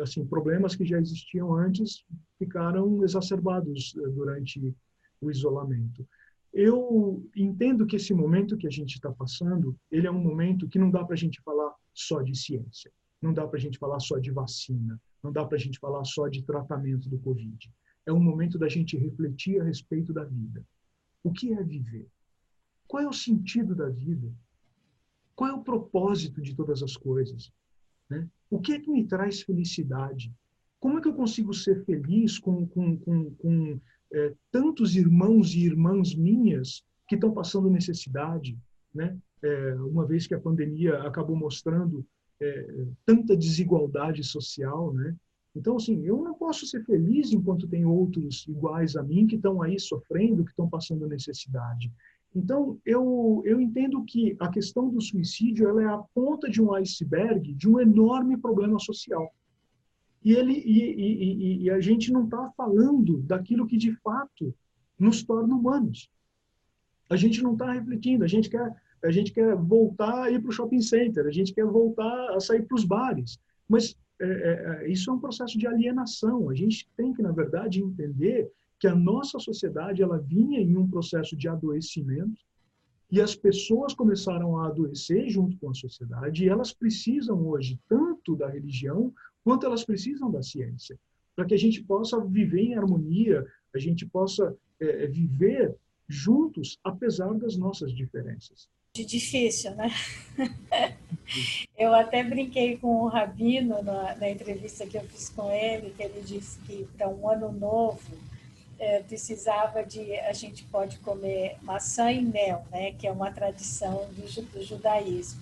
assim problemas que já existiam antes ficaram exacerbados eh, durante o isolamento. Eu entendo que esse momento que a gente está passando, ele é um momento que não dá para a gente falar só de ciência, não dá para a gente falar só de vacina, não dá para a gente falar só de tratamento do Covid. É um momento da gente refletir a respeito da vida. O que é viver? Qual é o sentido da vida? Qual é o propósito de todas as coisas? Né? O que é que me traz felicidade? Como é que eu consigo ser feliz com, com, com, com é, tantos irmãos e irmãs minhas que estão passando necessidade? Né? É, uma vez que a pandemia acabou mostrando é, tanta desigualdade social, né? Então, assim, eu não posso ser feliz enquanto tem outros iguais a mim que estão aí sofrendo, que estão passando necessidade. Então, eu, eu entendo que a questão do suicídio ela é a ponta de um iceberg de um enorme problema social. E, ele, e, e, e a gente não está falando daquilo que, de fato, nos torna humanos. A gente não está refletindo, a gente quer a gente quer voltar a ir para o shopping center, a gente quer voltar a sair para os bares. Mas é, é, é, isso é um processo de alienação. A gente tem que, na verdade, entender que a nossa sociedade ela vinha em um processo de adoecimento e as pessoas começaram a adoecer junto com a sociedade e elas precisam hoje tanto da religião quanto elas precisam da ciência para que a gente possa viver em harmonia, a gente possa é, é viver juntos apesar das nossas diferenças. Difícil, né? (laughs) Eu até brinquei com o Rabino na, na entrevista que eu fiz com ele, que ele disse que para um ano novo é, precisava de a gente pode comer maçã e mel, né, que é uma tradição do, do judaísmo.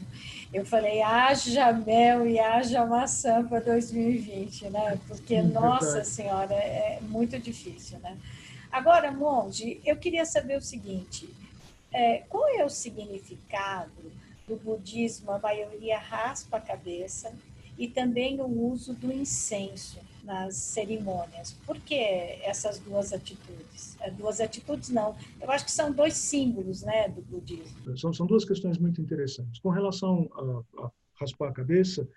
Eu falei, haja mel e haja maçã para 2020, né? Porque, nossa senhora, é muito difícil, né? Agora, monge, eu queria saber o seguinte, é, qual é o significado do budismo? A maioria raspa a cabeça e também o uso do incenso nas cerimônias. Por que essas duas atitudes? É, duas atitudes não. Eu acho que são dois símbolos né, do budismo. São, são duas questões muito interessantes. Com relação a, a raspar a cabeça,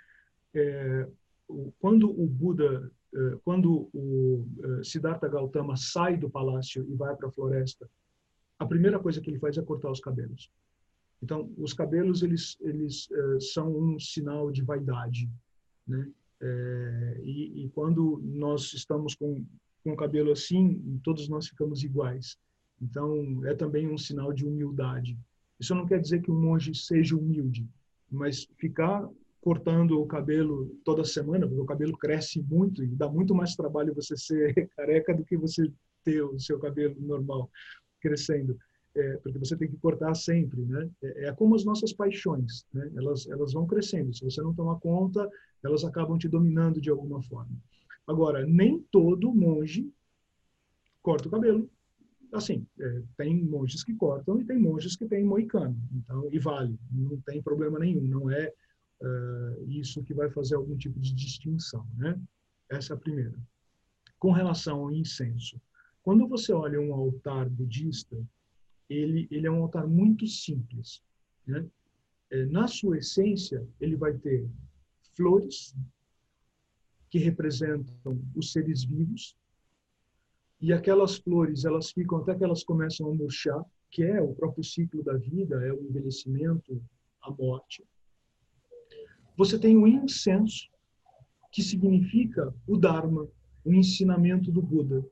é, quando o Buda, é, quando o é, Siddhartha Gautama sai do palácio e vai para a floresta, a primeira coisa que ele faz é cortar os cabelos. Então, os cabelos eles eles é, são um sinal de vaidade, né? É, e, e, quando nós estamos com, com o cabelo assim, todos nós ficamos iguais. Então, é também um sinal de humildade. Isso não quer dizer que um monge seja humilde, mas ficar cortando o cabelo toda semana, porque o cabelo cresce muito e dá muito mais trabalho você ser (laughs) careca do que você ter o seu cabelo normal crescendo é, porque você tem que cortar sempre, né? É, é, como as nossas paixões, né? Elas elas vão crescendo. Se você não tomar conta, elas acabam te dominando de alguma forma. Agora, nem todo monge corta o cabelo. Assim, é, tem monges que cortam e tem monges que têm moicano. Então, e vale, não tem problema nenhum. Não é uh, isso que vai fazer algum tipo de distinção, né? Essa é a primeira. Com relação ao incenso, quando você olha um altar budista, ele, ele é um altar muito simples. Né? É, na sua essência, ele vai ter flores, que representam os seres vivos, e aquelas flores, elas ficam até que elas começam a murchar, que é o próprio ciclo da vida, é o envelhecimento, a morte. Você tem o incenso, que significa o Dharma, o ensinamento do Buda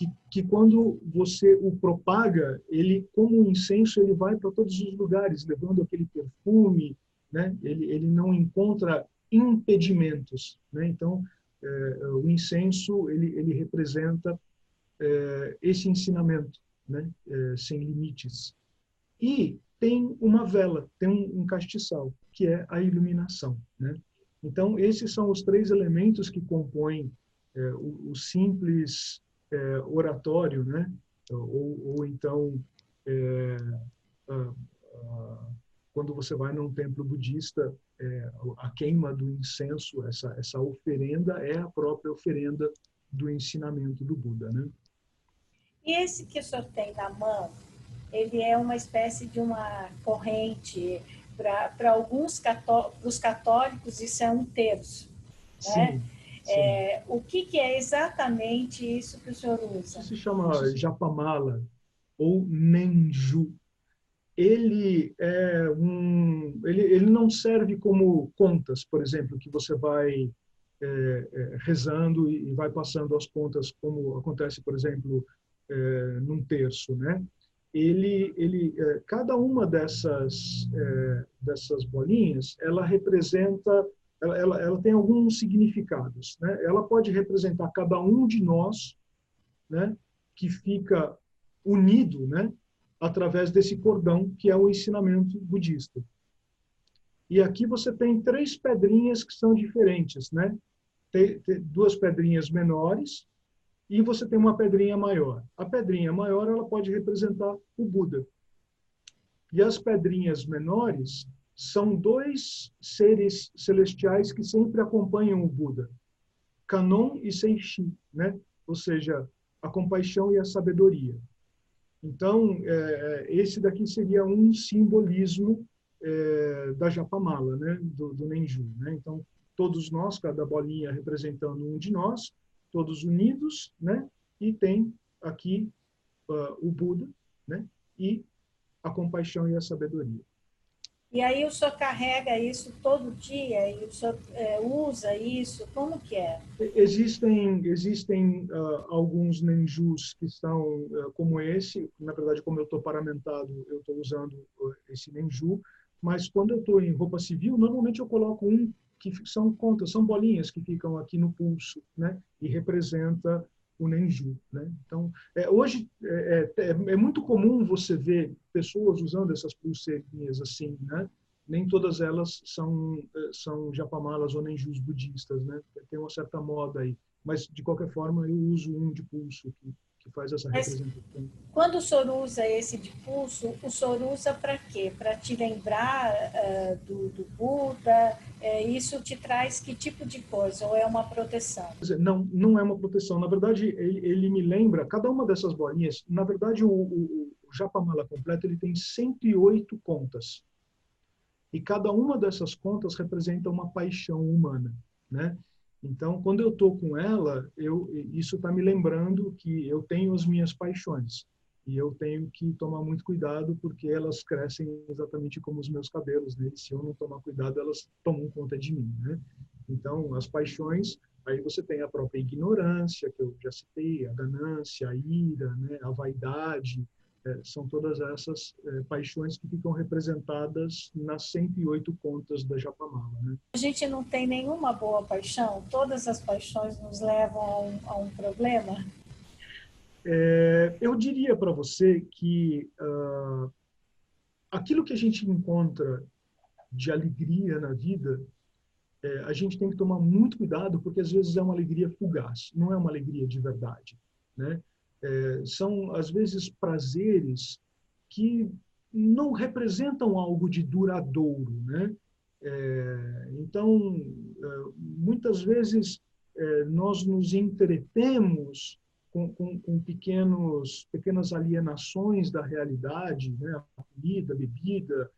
que, que quando você o propaga, ele, como um incenso, ele vai para todos os lugares, levando aquele perfume, né? ele, ele não encontra impedimentos. Né? Então, é, o incenso, ele, ele representa é, esse ensinamento, né? É, sem limites. E tem uma vela, tem um, um castiçal, que é a iluminação. Né? Então, esses são os três elementos que compõem é, o, o, simples é, oratório, né? Ou, ou então é, a, a, quando você vai num templo budista, é, a queima do incenso, essa essa oferenda é a própria oferenda do ensinamento do Buda, né? E esse que o senhor tem na mão, ele é uma espécie de uma corrente para alguns cató os católicos isso é um terço, né? Sim. É, o que, que, é exatamente isso que o senhor usa? Isso se chama japamala ou nenju. Ele é um, ele, ele não serve como contas, por exemplo, que você vai é, é, rezando e, e, vai passando as contas, como acontece, por exemplo, é, num terço, né? Ele, ele, é, cada uma dessas é, dessas bolinhas, ela representa ela, ela, ela tem alguns significados. Né? Ela pode representar cada um de nós, né? que fica unido, né? através desse cordão que é o ensinamento budista. E aqui você tem três pedrinhas que são diferentes, né? Tem, tem duas pedrinhas menores e você tem uma pedrinha maior. A pedrinha maior ela pode representar o Buda. E as pedrinhas menores são dois seres celestiais que sempre acompanham o Buda, Kanon e Senshi, né? Ou seja, a compaixão e a sabedoria. Então, é, é, esse daqui seria um simbolismo é, da Japamala, né? Do, do Nenju, né? Então, todos nós, cada bolinha representando um de nós, todos unidos, né? E tem aqui uh, o Buda, né? E a compaixão e a sabedoria. E aí o senhor carrega isso todo dia e o senhor é, usa isso? Como que é? Existem, existem uh, alguns nenjus que são uh, como esse. Na verdade, como eu estou paramentado, eu estou usando uh, esse nenju. Mas quando eu estou em roupa civil, normalmente eu coloco um que são contas, são bolinhas que ficam aqui no pulso, né? E representa o Nenju. Né? Então, é, hoje é, é, é, muito comum você ver pessoas usando essas pulseirinhas assim, né? Nem todas elas são é, são japamalas ou nenjus budistas, né? Tem uma certa moda aí, mas de qualquer forma eu uso um de pulso que que faz essa Mas representação. Quando o senhor usa esse de pulso, o senhor usa para quê? Para te lembrar uh, do, do, Buda? É, isso te traz que tipo de coisa? Ou é uma proteção? Não, não é uma proteção. Na verdade, ele, ele me lembra, cada uma dessas bolinhas, na verdade, o, o, o Japamala completo ele tem 108 contas. E cada uma dessas contas representa uma paixão humana, né? Então, quando eu estou com ela, eu, isso está me lembrando que eu tenho as minhas paixões e eu tenho que tomar muito cuidado porque elas crescem exatamente como os meus cabelos, né? Se eu não tomar cuidado, elas tomam conta de mim, né? Então, as paixões, aí você tem a própria ignorância que eu já citei, a ganância, a ira, né? A vaidade, são todas essas é, paixões que ficam representadas nas 108 contas da Japamala. Né? A gente não tem nenhuma boa paixão? Todas as paixões nos levam a um, a um problema? É, eu diria para você que uh, aquilo que a gente encontra de alegria na vida, é, a gente tem que tomar muito cuidado, porque às vezes é uma alegria fugaz, não é uma alegria de verdade. Né? É, são, às vezes, prazeres que não representam algo de duradouro. Né? É, então, é, muitas vezes, nós nos entretemos com, com, com, pequenos, pequenas alienações da realidade, né? comida, bebida,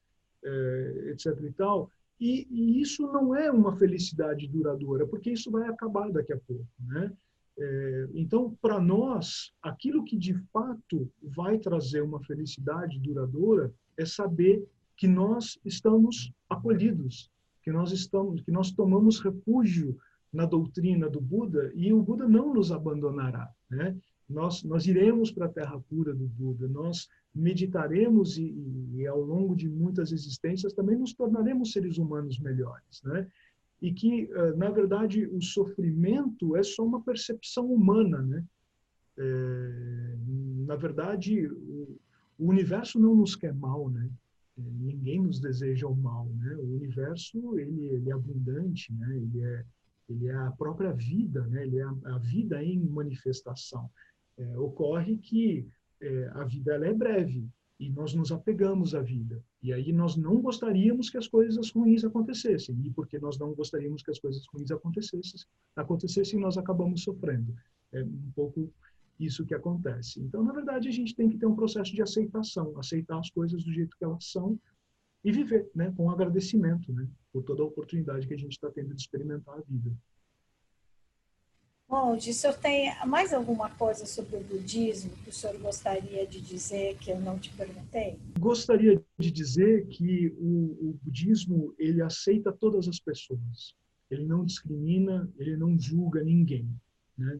é, etc. e tal, e, e, isso não é uma felicidade duradoura, porque isso vai acabar daqui a pouco. Né? É, então, para nós, aquilo que de fato vai trazer uma felicidade duradoura é saber que nós estamos acolhidos, que nós estamos, que nós tomamos refúgio na doutrina do Buda e o Buda não nos abandonará, né? Nós nós iremos para a terra pura do Buda, nós meditaremos e, e, ao longo de muitas existências também nos tornaremos seres humanos melhores, né? E que, eh, na verdade, o sofrimento é só uma percepção humana, né? É, na verdade, o, universo não nos quer mal, né? É, ninguém nos deseja o mal, né? O universo ele, ele é abundante, né? Ele é ele é a própria vida, né? Ele é a, a vida em manifestação. É, ocorre que é, a vida ela é breve e nós nos apegamos à vida. E aí nós não gostaríamos que as coisas ruins acontecessem. E porque nós não gostaríamos que as coisas ruins acontecessem, acontecessem nós acabamos sofrendo. É um pouco isso que acontece. Então, na verdade, a gente tem que ter um processo de aceitação, aceitar as coisas do jeito que elas são e viver, né, com agradecimento, né, por toda a oportunidade que a gente está tendo de experimentar a vida. Bom, o senhor tem mais alguma coisa sobre o budismo que o senhor gostaria de dizer que eu não te perguntei? Gostaria de dizer que o, o budismo ele aceita todas as pessoas. Ele não discrimina, ele não julga ninguém, né?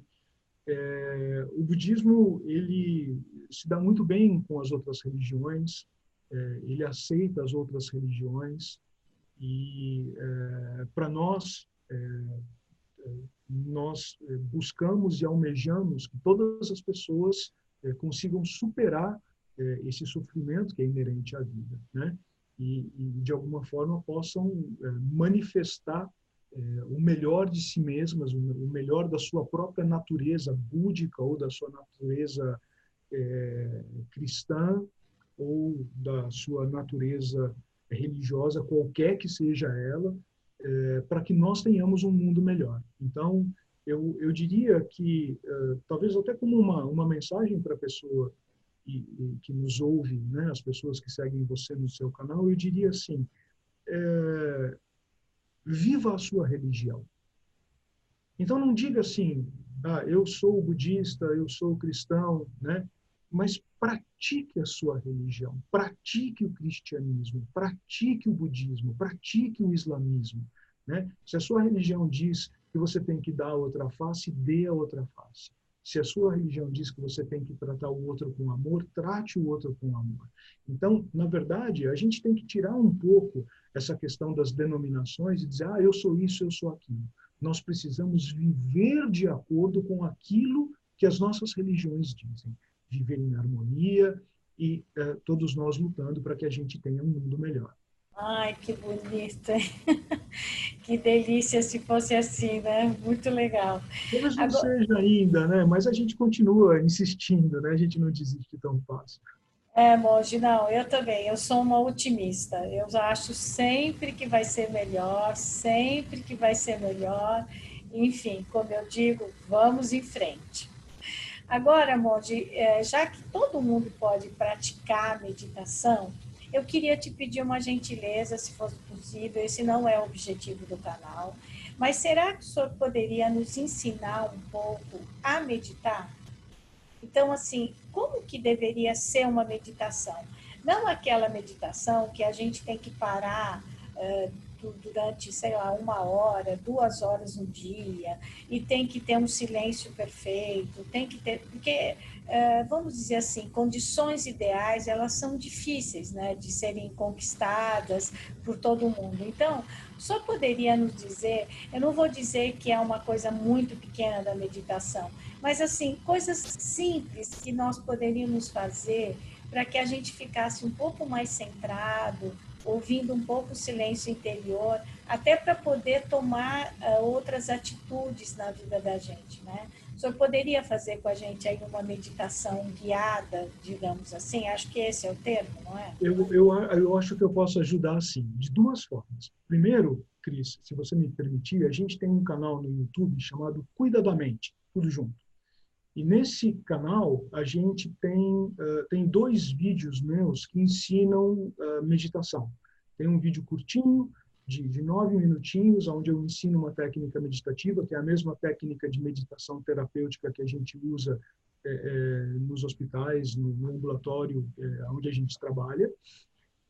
É, o budismo ele se dá muito bem com as outras religiões, é, ele aceita as outras religiões e é, para nós é, nós eh, buscamos e almejamos que todas as pessoas eh, consigam superar eh, esse sofrimento que é inerente à vida, né? E, e de alguma forma possam manifestar o melhor de si mesmas, o melhor da sua própria natureza búdica ou da sua natureza é, cristã ou da sua natureza religiosa, qualquer que seja ela, é, para que nós tenhamos um mundo melhor. Então, eu, eu diria que, é, talvez até como uma, uma mensagem para a pessoa e, e, que nos ouve, né, as pessoas que seguem você no seu canal, eu diria assim: é, viva a sua religião. Então, não diga assim, ah, eu sou budista, eu sou cristão, né? mas pratique a sua religião, pratique o cristianismo, pratique o budismo, pratique o islamismo. Né? Se a sua religião diz que você tem que dar a outra face, dê a outra face. Se a sua religião diz que você tem que tratar o outro com amor, trate o outro com amor. Então, na verdade, a gente tem que tirar um pouco essa questão das denominações e dizer, ah, eu sou isso, eu sou aquilo. Nós precisamos viver de acordo com aquilo que as nossas religiões dizem viver em harmonia e uh, todos nós lutando para que a gente tenha um mundo melhor. Ai, que bonito! (laughs) que delícia se fosse assim, né? Muito legal. Talvez não Agora... seja ainda, né? Mas a gente continua insistindo, né? A gente não desiste tão fácil. É, Monge, não, eu também, eu sou uma otimista. Eu acho sempre que vai ser melhor, sempre que vai ser melhor. Enfim, como eu digo, vamos em frente. Agora, Monde, é, já que todo mundo pode praticar meditação, eu queria te pedir uma gentileza, se fosse possível, esse não é o objetivo do canal, mas será que o senhor poderia nos ensinar um pouco a meditar? Então, assim, como que deveria ser uma meditação? Não aquela meditação que a gente tem que parar uh, durante, sei lá, uma hora, duas horas no dia, e tem que ter um silêncio perfeito, tem que ter, porque, é, vamos dizer assim, condições ideais, elas são difíceis, né, de serem conquistadas por todo mundo. Então, só poderia nos dizer, eu não vou dizer que é uma coisa muito pequena da meditação, mas, assim, coisas simples que nós poderíamos fazer para que a gente ficasse um pouco mais centrado, ouvindo um pouco o silêncio interior, até para poder tomar uh, outras atitudes na vida da gente, né? O senhor poderia fazer com a gente aí uma meditação guiada, digamos assim? Acho que esse é o termo, não é? Eu, eu, eu acho que eu posso ajudar assim, de duas formas. Primeiro, Cris, se você me permitir, a gente tem um canal no YouTube chamado Cuida da Mente, tudo junto. E nesse canal a gente tem, uh, tem dois vídeos meus que ensinam uh, meditação. Tem um vídeo curtinho, de, de nove minutinhos, onde eu ensino uma técnica meditativa, que é a mesma técnica de meditação terapêutica que a gente usa é, é, nos hospitais, no, no ambulatório é, onde a gente trabalha.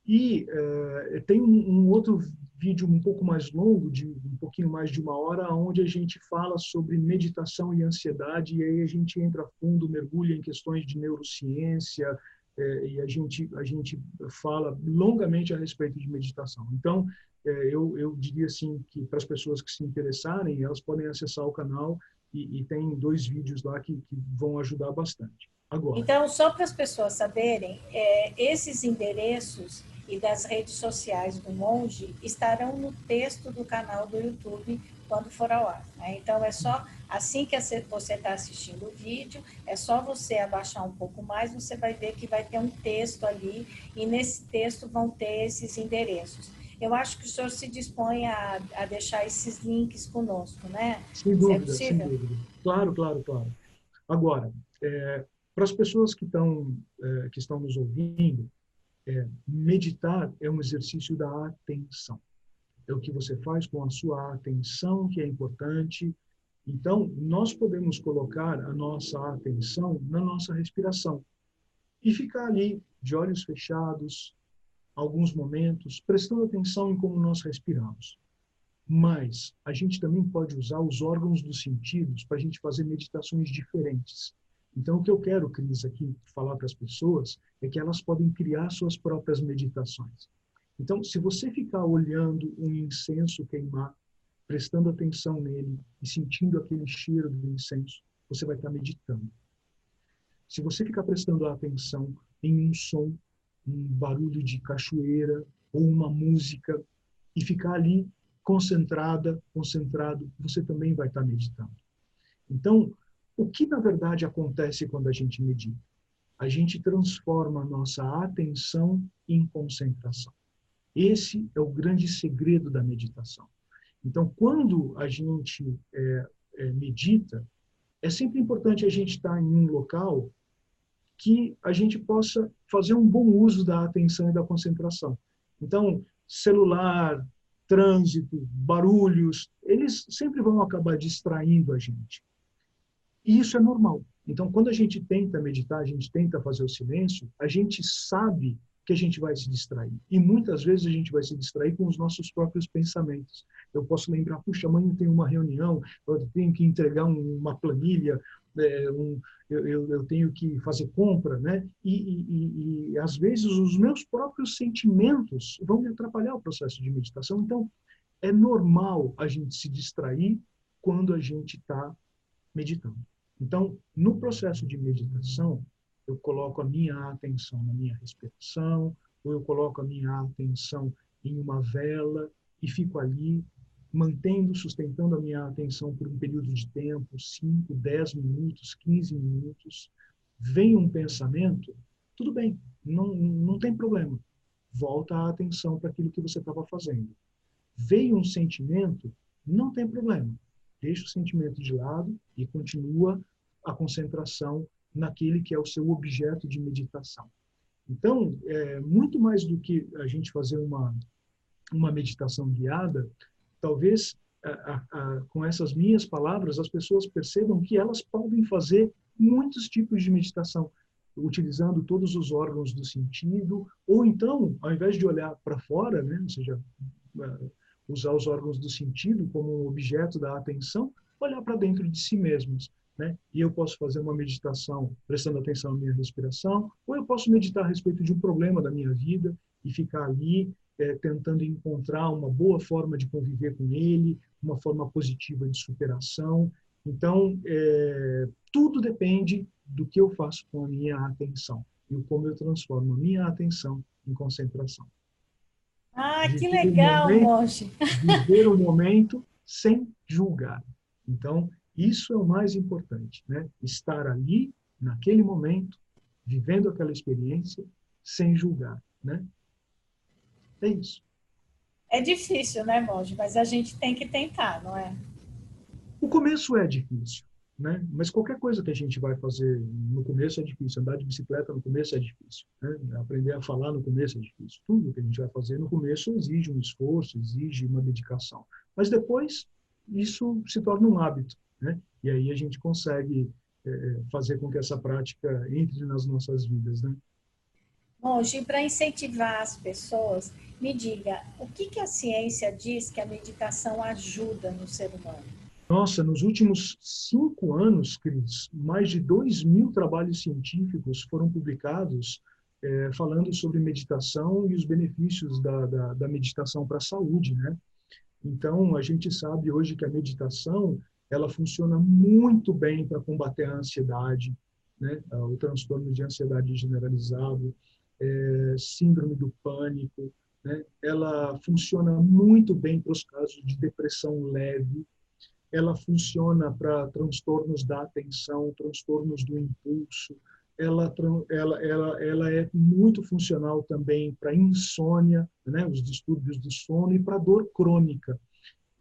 E é, tem um, um, outro vídeo um pouco mais longo, de um pouquinho mais de uma hora, onde a gente fala sobre meditação e ansiedade, e aí a gente entra a fundo, mergulha em questões de neurociência, é, e a gente, a gente fala longamente a respeito de meditação. Então, é, eu, eu diria assim que para as pessoas que se interessarem, elas podem acessar o canal e, e tem dois vídeos lá que, que vão ajudar bastante. Agora. Então, só para as pessoas saberem, é, esses endereços e das redes sociais do Monge estarão no texto do canal do YouTube, quando for ao ar. Né? Então, é só assim que você está assistindo o vídeo, é só você abaixar um pouco mais, você vai ver que vai ter um texto ali, e nesse texto vão ter esses endereços. Eu acho que o senhor se dispõe a, a deixar esses links conosco, né? Sem é dúvida, é sem dúvida. Claro, claro, claro. Agora, é, para as pessoas que estão, é, que estão nos ouvindo, é, meditar é um exercício da atenção. É o que você faz com a sua atenção que é importante. Então, nós podemos colocar a nossa atenção na nossa respiração e ficar ali de olhos fechados, alguns momentos, prestando atenção em como nós respiramos. Mas a gente também pode usar os órgãos dos sentidos para a gente fazer meditações diferentes. Então, o que eu quero, Cris, aqui falar para as pessoas é que elas podem criar suas próprias meditações. Então, se você ficar olhando um incenso queimar, prestando atenção nele e sentindo aquele cheiro do incenso, você vai estar meditando. Se você ficar prestando atenção em um som, um barulho de cachoeira ou uma música e ficar ali concentrada, concentrado, você também vai estar meditando. Então, o que na verdade acontece quando a gente medita? A gente transforma a nossa atenção em concentração. Esse é o grande segredo da meditação. Então, quando a gente é, é, medita, é sempre importante a gente estar em um local que a gente possa fazer um bom uso da atenção e da concentração. Então, celular, trânsito, barulhos, eles sempre vão acabar distraindo a gente. E isso é normal. Então, quando a gente tenta meditar, a gente tenta fazer o silêncio, a gente sabe que a gente vai se distrair. E muitas vezes a gente vai se distrair com os nossos próprios pensamentos. Eu posso lembrar, puxa, amanhã tem uma reunião, eu tenho que entregar uma planilha, é, um, eu, eu, eu, tenho que fazer compra, né? E, e, e, às vezes os meus próprios sentimentos vão me atrapalhar o processo de meditação. Então, é normal a gente se distrair quando a gente está meditando. Então, no processo de meditação, eu coloco a minha atenção na minha respiração, ou eu coloco a minha atenção em uma vela e fico ali mantendo, sustentando a minha atenção por um período de tempo, 5, 10 minutos, 15 minutos. Vem um pensamento, tudo bem, não, não tem problema. Volta a atenção para aquilo que você estava fazendo. Veio um sentimento, não tem problema. Deixa o sentimento de lado e continua a concentração naquele que é o seu objeto de meditação. Então, é, muito mais do que a gente fazer uma, uma meditação guiada, talvez a, a, com essas minhas palavras as pessoas percebam que elas podem fazer muitos tipos de meditação, utilizando todos os órgãos do sentido, ou então, ao invés de olhar para fora, né, ou seja, é, usar os órgãos do sentido como um objeto da atenção, olhar para dentro de si mesmos né? E eu posso fazer uma meditação prestando atenção à minha respiração, ou eu posso meditar a respeito de um problema da minha vida e ficar ali é, tentando encontrar uma boa forma de conviver com ele, uma forma positiva de superação. Então, é, tudo depende do que eu faço com a minha atenção e como eu transformo a minha atenção em concentração. Ah, que legal, Moche! Viver o momento sem julgar. Então, isso é o mais importante, né? Estar ali, naquele momento, vivendo aquela experiência, sem julgar, né? É isso. É difícil, né, Monge? Mas a gente tem que tentar, não é? O começo é difícil, né? Mas qualquer coisa que a gente vai fazer no começo é difícil. Andar de bicicleta no começo é difícil. Né? Aprender a falar no começo é difícil. Tudo que a gente vai fazer no começo exige um esforço, exige uma dedicação. Mas depois isso se torna um hábito. Né? E aí a gente consegue é, fazer com que essa prática entre nas nossas vidas. Né? Monge, para incentivar as pessoas, me diga, o que, que a ciência diz que a meditação ajuda no ser humano? Nossa, nos últimos cinco anos, Cris, mais de dois mil trabalhos científicos foram publicados é, falando sobre meditação e os benefícios da, da, da meditação para a saúde, né? Então, a gente sabe hoje que a meditação ela funciona muito bem para combater a ansiedade, né? o transtorno de ansiedade generalizado, é, síndrome do pânico. Né? Ela funciona muito bem para os casos de depressão leve. ela funciona para transtornos da atenção, transtornos do impulso, ela, ela, ela, ela é muito funcional também para insônia, né, os distúrbios do sono e para dor crônica.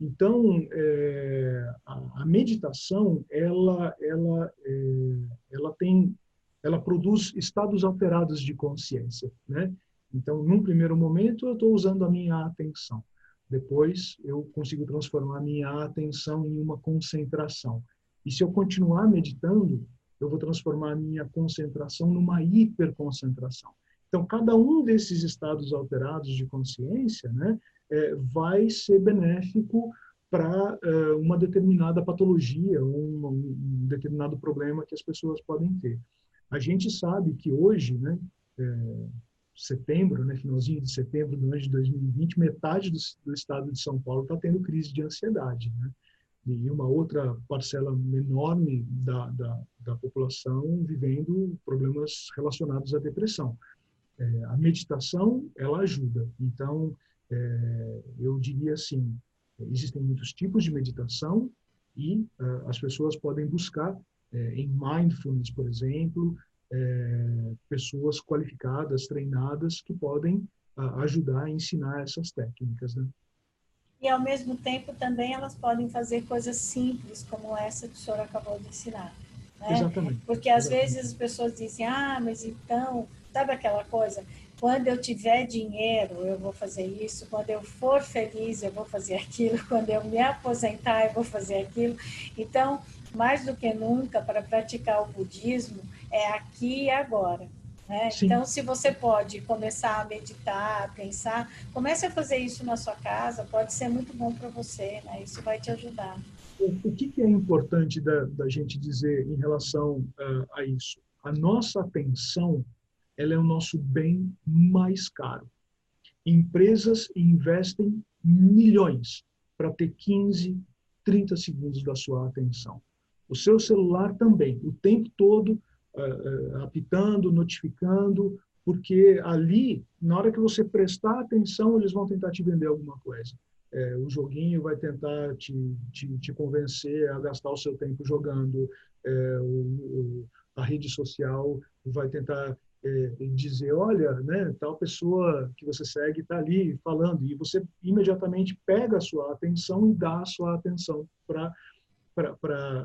Então, é, a, a, meditação, ela, ela, é, ela tem, ela produz estados alterados de consciência, né? Então, num primeiro momento, eu estou usando a minha atenção. Depois, eu consigo transformar a minha atenção em uma concentração. E se eu continuar meditando, eu vou transformar a minha concentração numa hiperconcentração. Então, cada um desses estados alterados de consciência né, é, vai ser benéfico para é, uma determinada patologia, um, um, determinado problema que as pessoas podem ter. A gente sabe que hoje, né, é, setembro, né, finalzinho de setembro do ano de 2020, metade do, do estado de São Paulo está tendo crise de ansiedade. Né? e uma outra parcela enorme da, da, da população vivendo problemas relacionados à depressão. É, a meditação, ela ajuda. Então, é, eu diria assim, existem muitos tipos de meditação e uh, as pessoas podem buscar é, em mindfulness, por exemplo, é, pessoas qualificadas, treinadas, que podem uh, ajudar a ensinar essas técnicas. Né? e ao mesmo tempo também elas podem fazer coisas simples como essa que o senhor acabou de ensinar. Né? Exatamente. Porque às Exatamente. vezes as pessoas dizem, ah, mas então, sabe aquela coisa? Quando eu tiver dinheiro, eu vou fazer isso. Quando eu for feliz, eu vou fazer aquilo. (laughs) Quando eu me aposentar, eu vou fazer aquilo. Então, mais do que nunca, para praticar o budismo, é aqui e agora. Né? Então, se você pode começar a meditar, a pensar, comece a fazer isso na sua casa, pode ser muito bom para você, né? isso vai te ajudar. O que, que é importante da, da, gente dizer em relação uh, a isso? A nossa atenção ela é o nosso bem mais caro. Empresas investem milhões para ter 15, 30 segundos da sua atenção. O seu celular também, o tempo todo uh, apitando, notificando, porque ali, na hora que você prestar atenção, eles vão tentar te vender alguma coisa. É, o joguinho vai tentar te, te, te, convencer a gastar o seu tempo jogando, é, o, o, a rede social vai tentar é, dizer, olha, né, tal pessoa que você segue está ali falando, e você imediatamente pega a sua atenção e dá a sua atenção para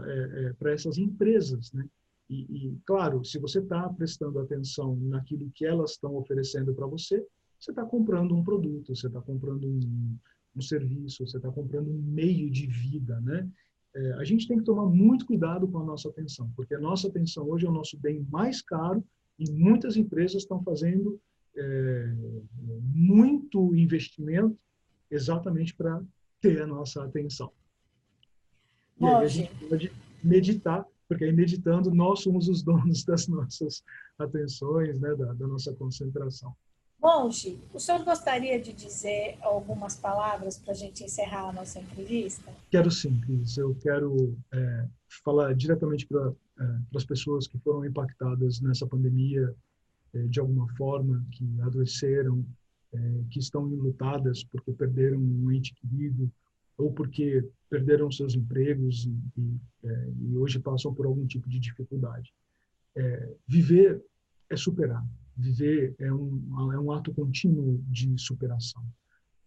é, é, essas empresas. Né? E, e, claro, se você está prestando atenção naquilo que elas estão oferecendo para você, você está comprando um produto, você está comprando um, um, serviço, você está comprando um meio de vida, né? É, a gente tem que tomar muito cuidado com a nossa atenção, porque a nossa atenção hoje é o nosso bem mais caro e muitas empresas estão fazendo é, muito investimento exatamente para ter a nossa atenção. E aí a gente pode meditar porque aí meditando nós somos os (laughs) donos das nossas atenções, né, da, da nossa concentração. Monge, o senhor gostaria de dizer algumas palavras para a gente encerrar a nossa entrevista? Quero sim, Cris. Eu quero é, falar diretamente para é, as pessoas que foram impactadas nessa pandemia é, de alguma forma, que adoeceram, é, que estão enlutadas porque perderam um ente querido, ou porque perderam seus empregos e, e, e hoje passam por algum tipo de dificuldade. É, viver é superar. Viver é um, é um ato contínuo de superação.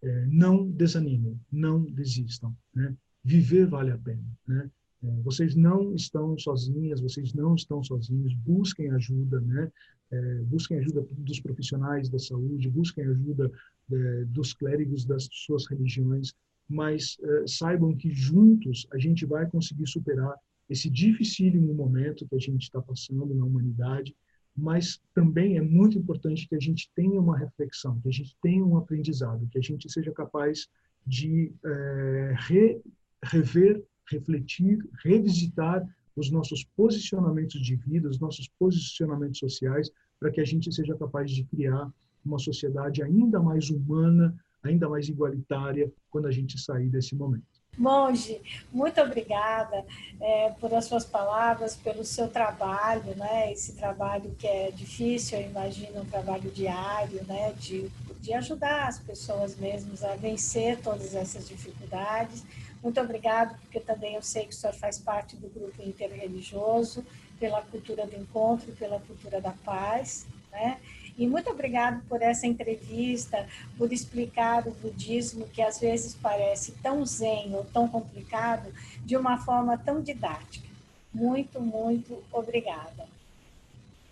É, não desanimem, não desistam. Né? Viver vale a pena. Né? É, vocês não estão sozinhas, vocês não estão sozinhos. Busquem ajuda, né? É, busquem ajuda dos profissionais da saúde, busquem ajuda é, dos clérigos das suas religiões mas uh, saibam que juntos a gente vai conseguir superar esse dificílimo momento que a gente está passando na humanidade, mas também é muito importante que a gente tenha uma reflexão, que a gente tenha um aprendizado, que a gente seja capaz de uh, re, rever, refletir, revisitar os nossos posicionamentos de vida, os nossos posicionamentos sociais, para que a gente seja capaz de criar uma sociedade ainda mais humana, ainda mais igualitária quando a gente sair desse momento. Monge, muito obrigada é, por as suas palavras, pelo seu trabalho, né? Esse trabalho que é difícil, eu imagino, um trabalho diário, né? De, de ajudar as pessoas mesmas a vencer todas essas dificuldades. Muito obrigado, porque também eu sei que o senhor faz parte do grupo interreligioso, pela cultura do encontro, pela cultura da paz, né? E muito obrigado por essa entrevista, por explicar o budismo que às vezes parece tão zen ou tão complicado, de uma forma tão didática. Muito, muito obrigada.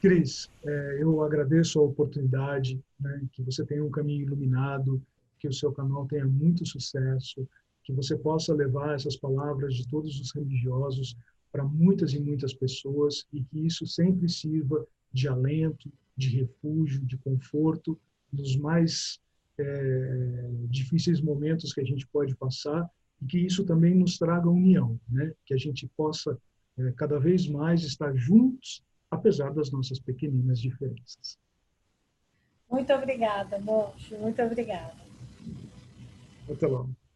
Cris, é, eu agradeço a oportunidade, né, que você tenha um caminho iluminado, que o seu canal tenha muito sucesso, que você possa levar essas palavras de todos os religiosos para muitas e muitas pessoas e que isso sempre sirva de alento, de refúgio, de conforto nos mais é, difíceis momentos que a gente pode passar e que isso também nos traga união, né? Que a gente possa é, cada vez mais estar juntos, apesar das nossas pequeninas diferenças. Muito obrigada, Monte. Muito obrigada. Até logo.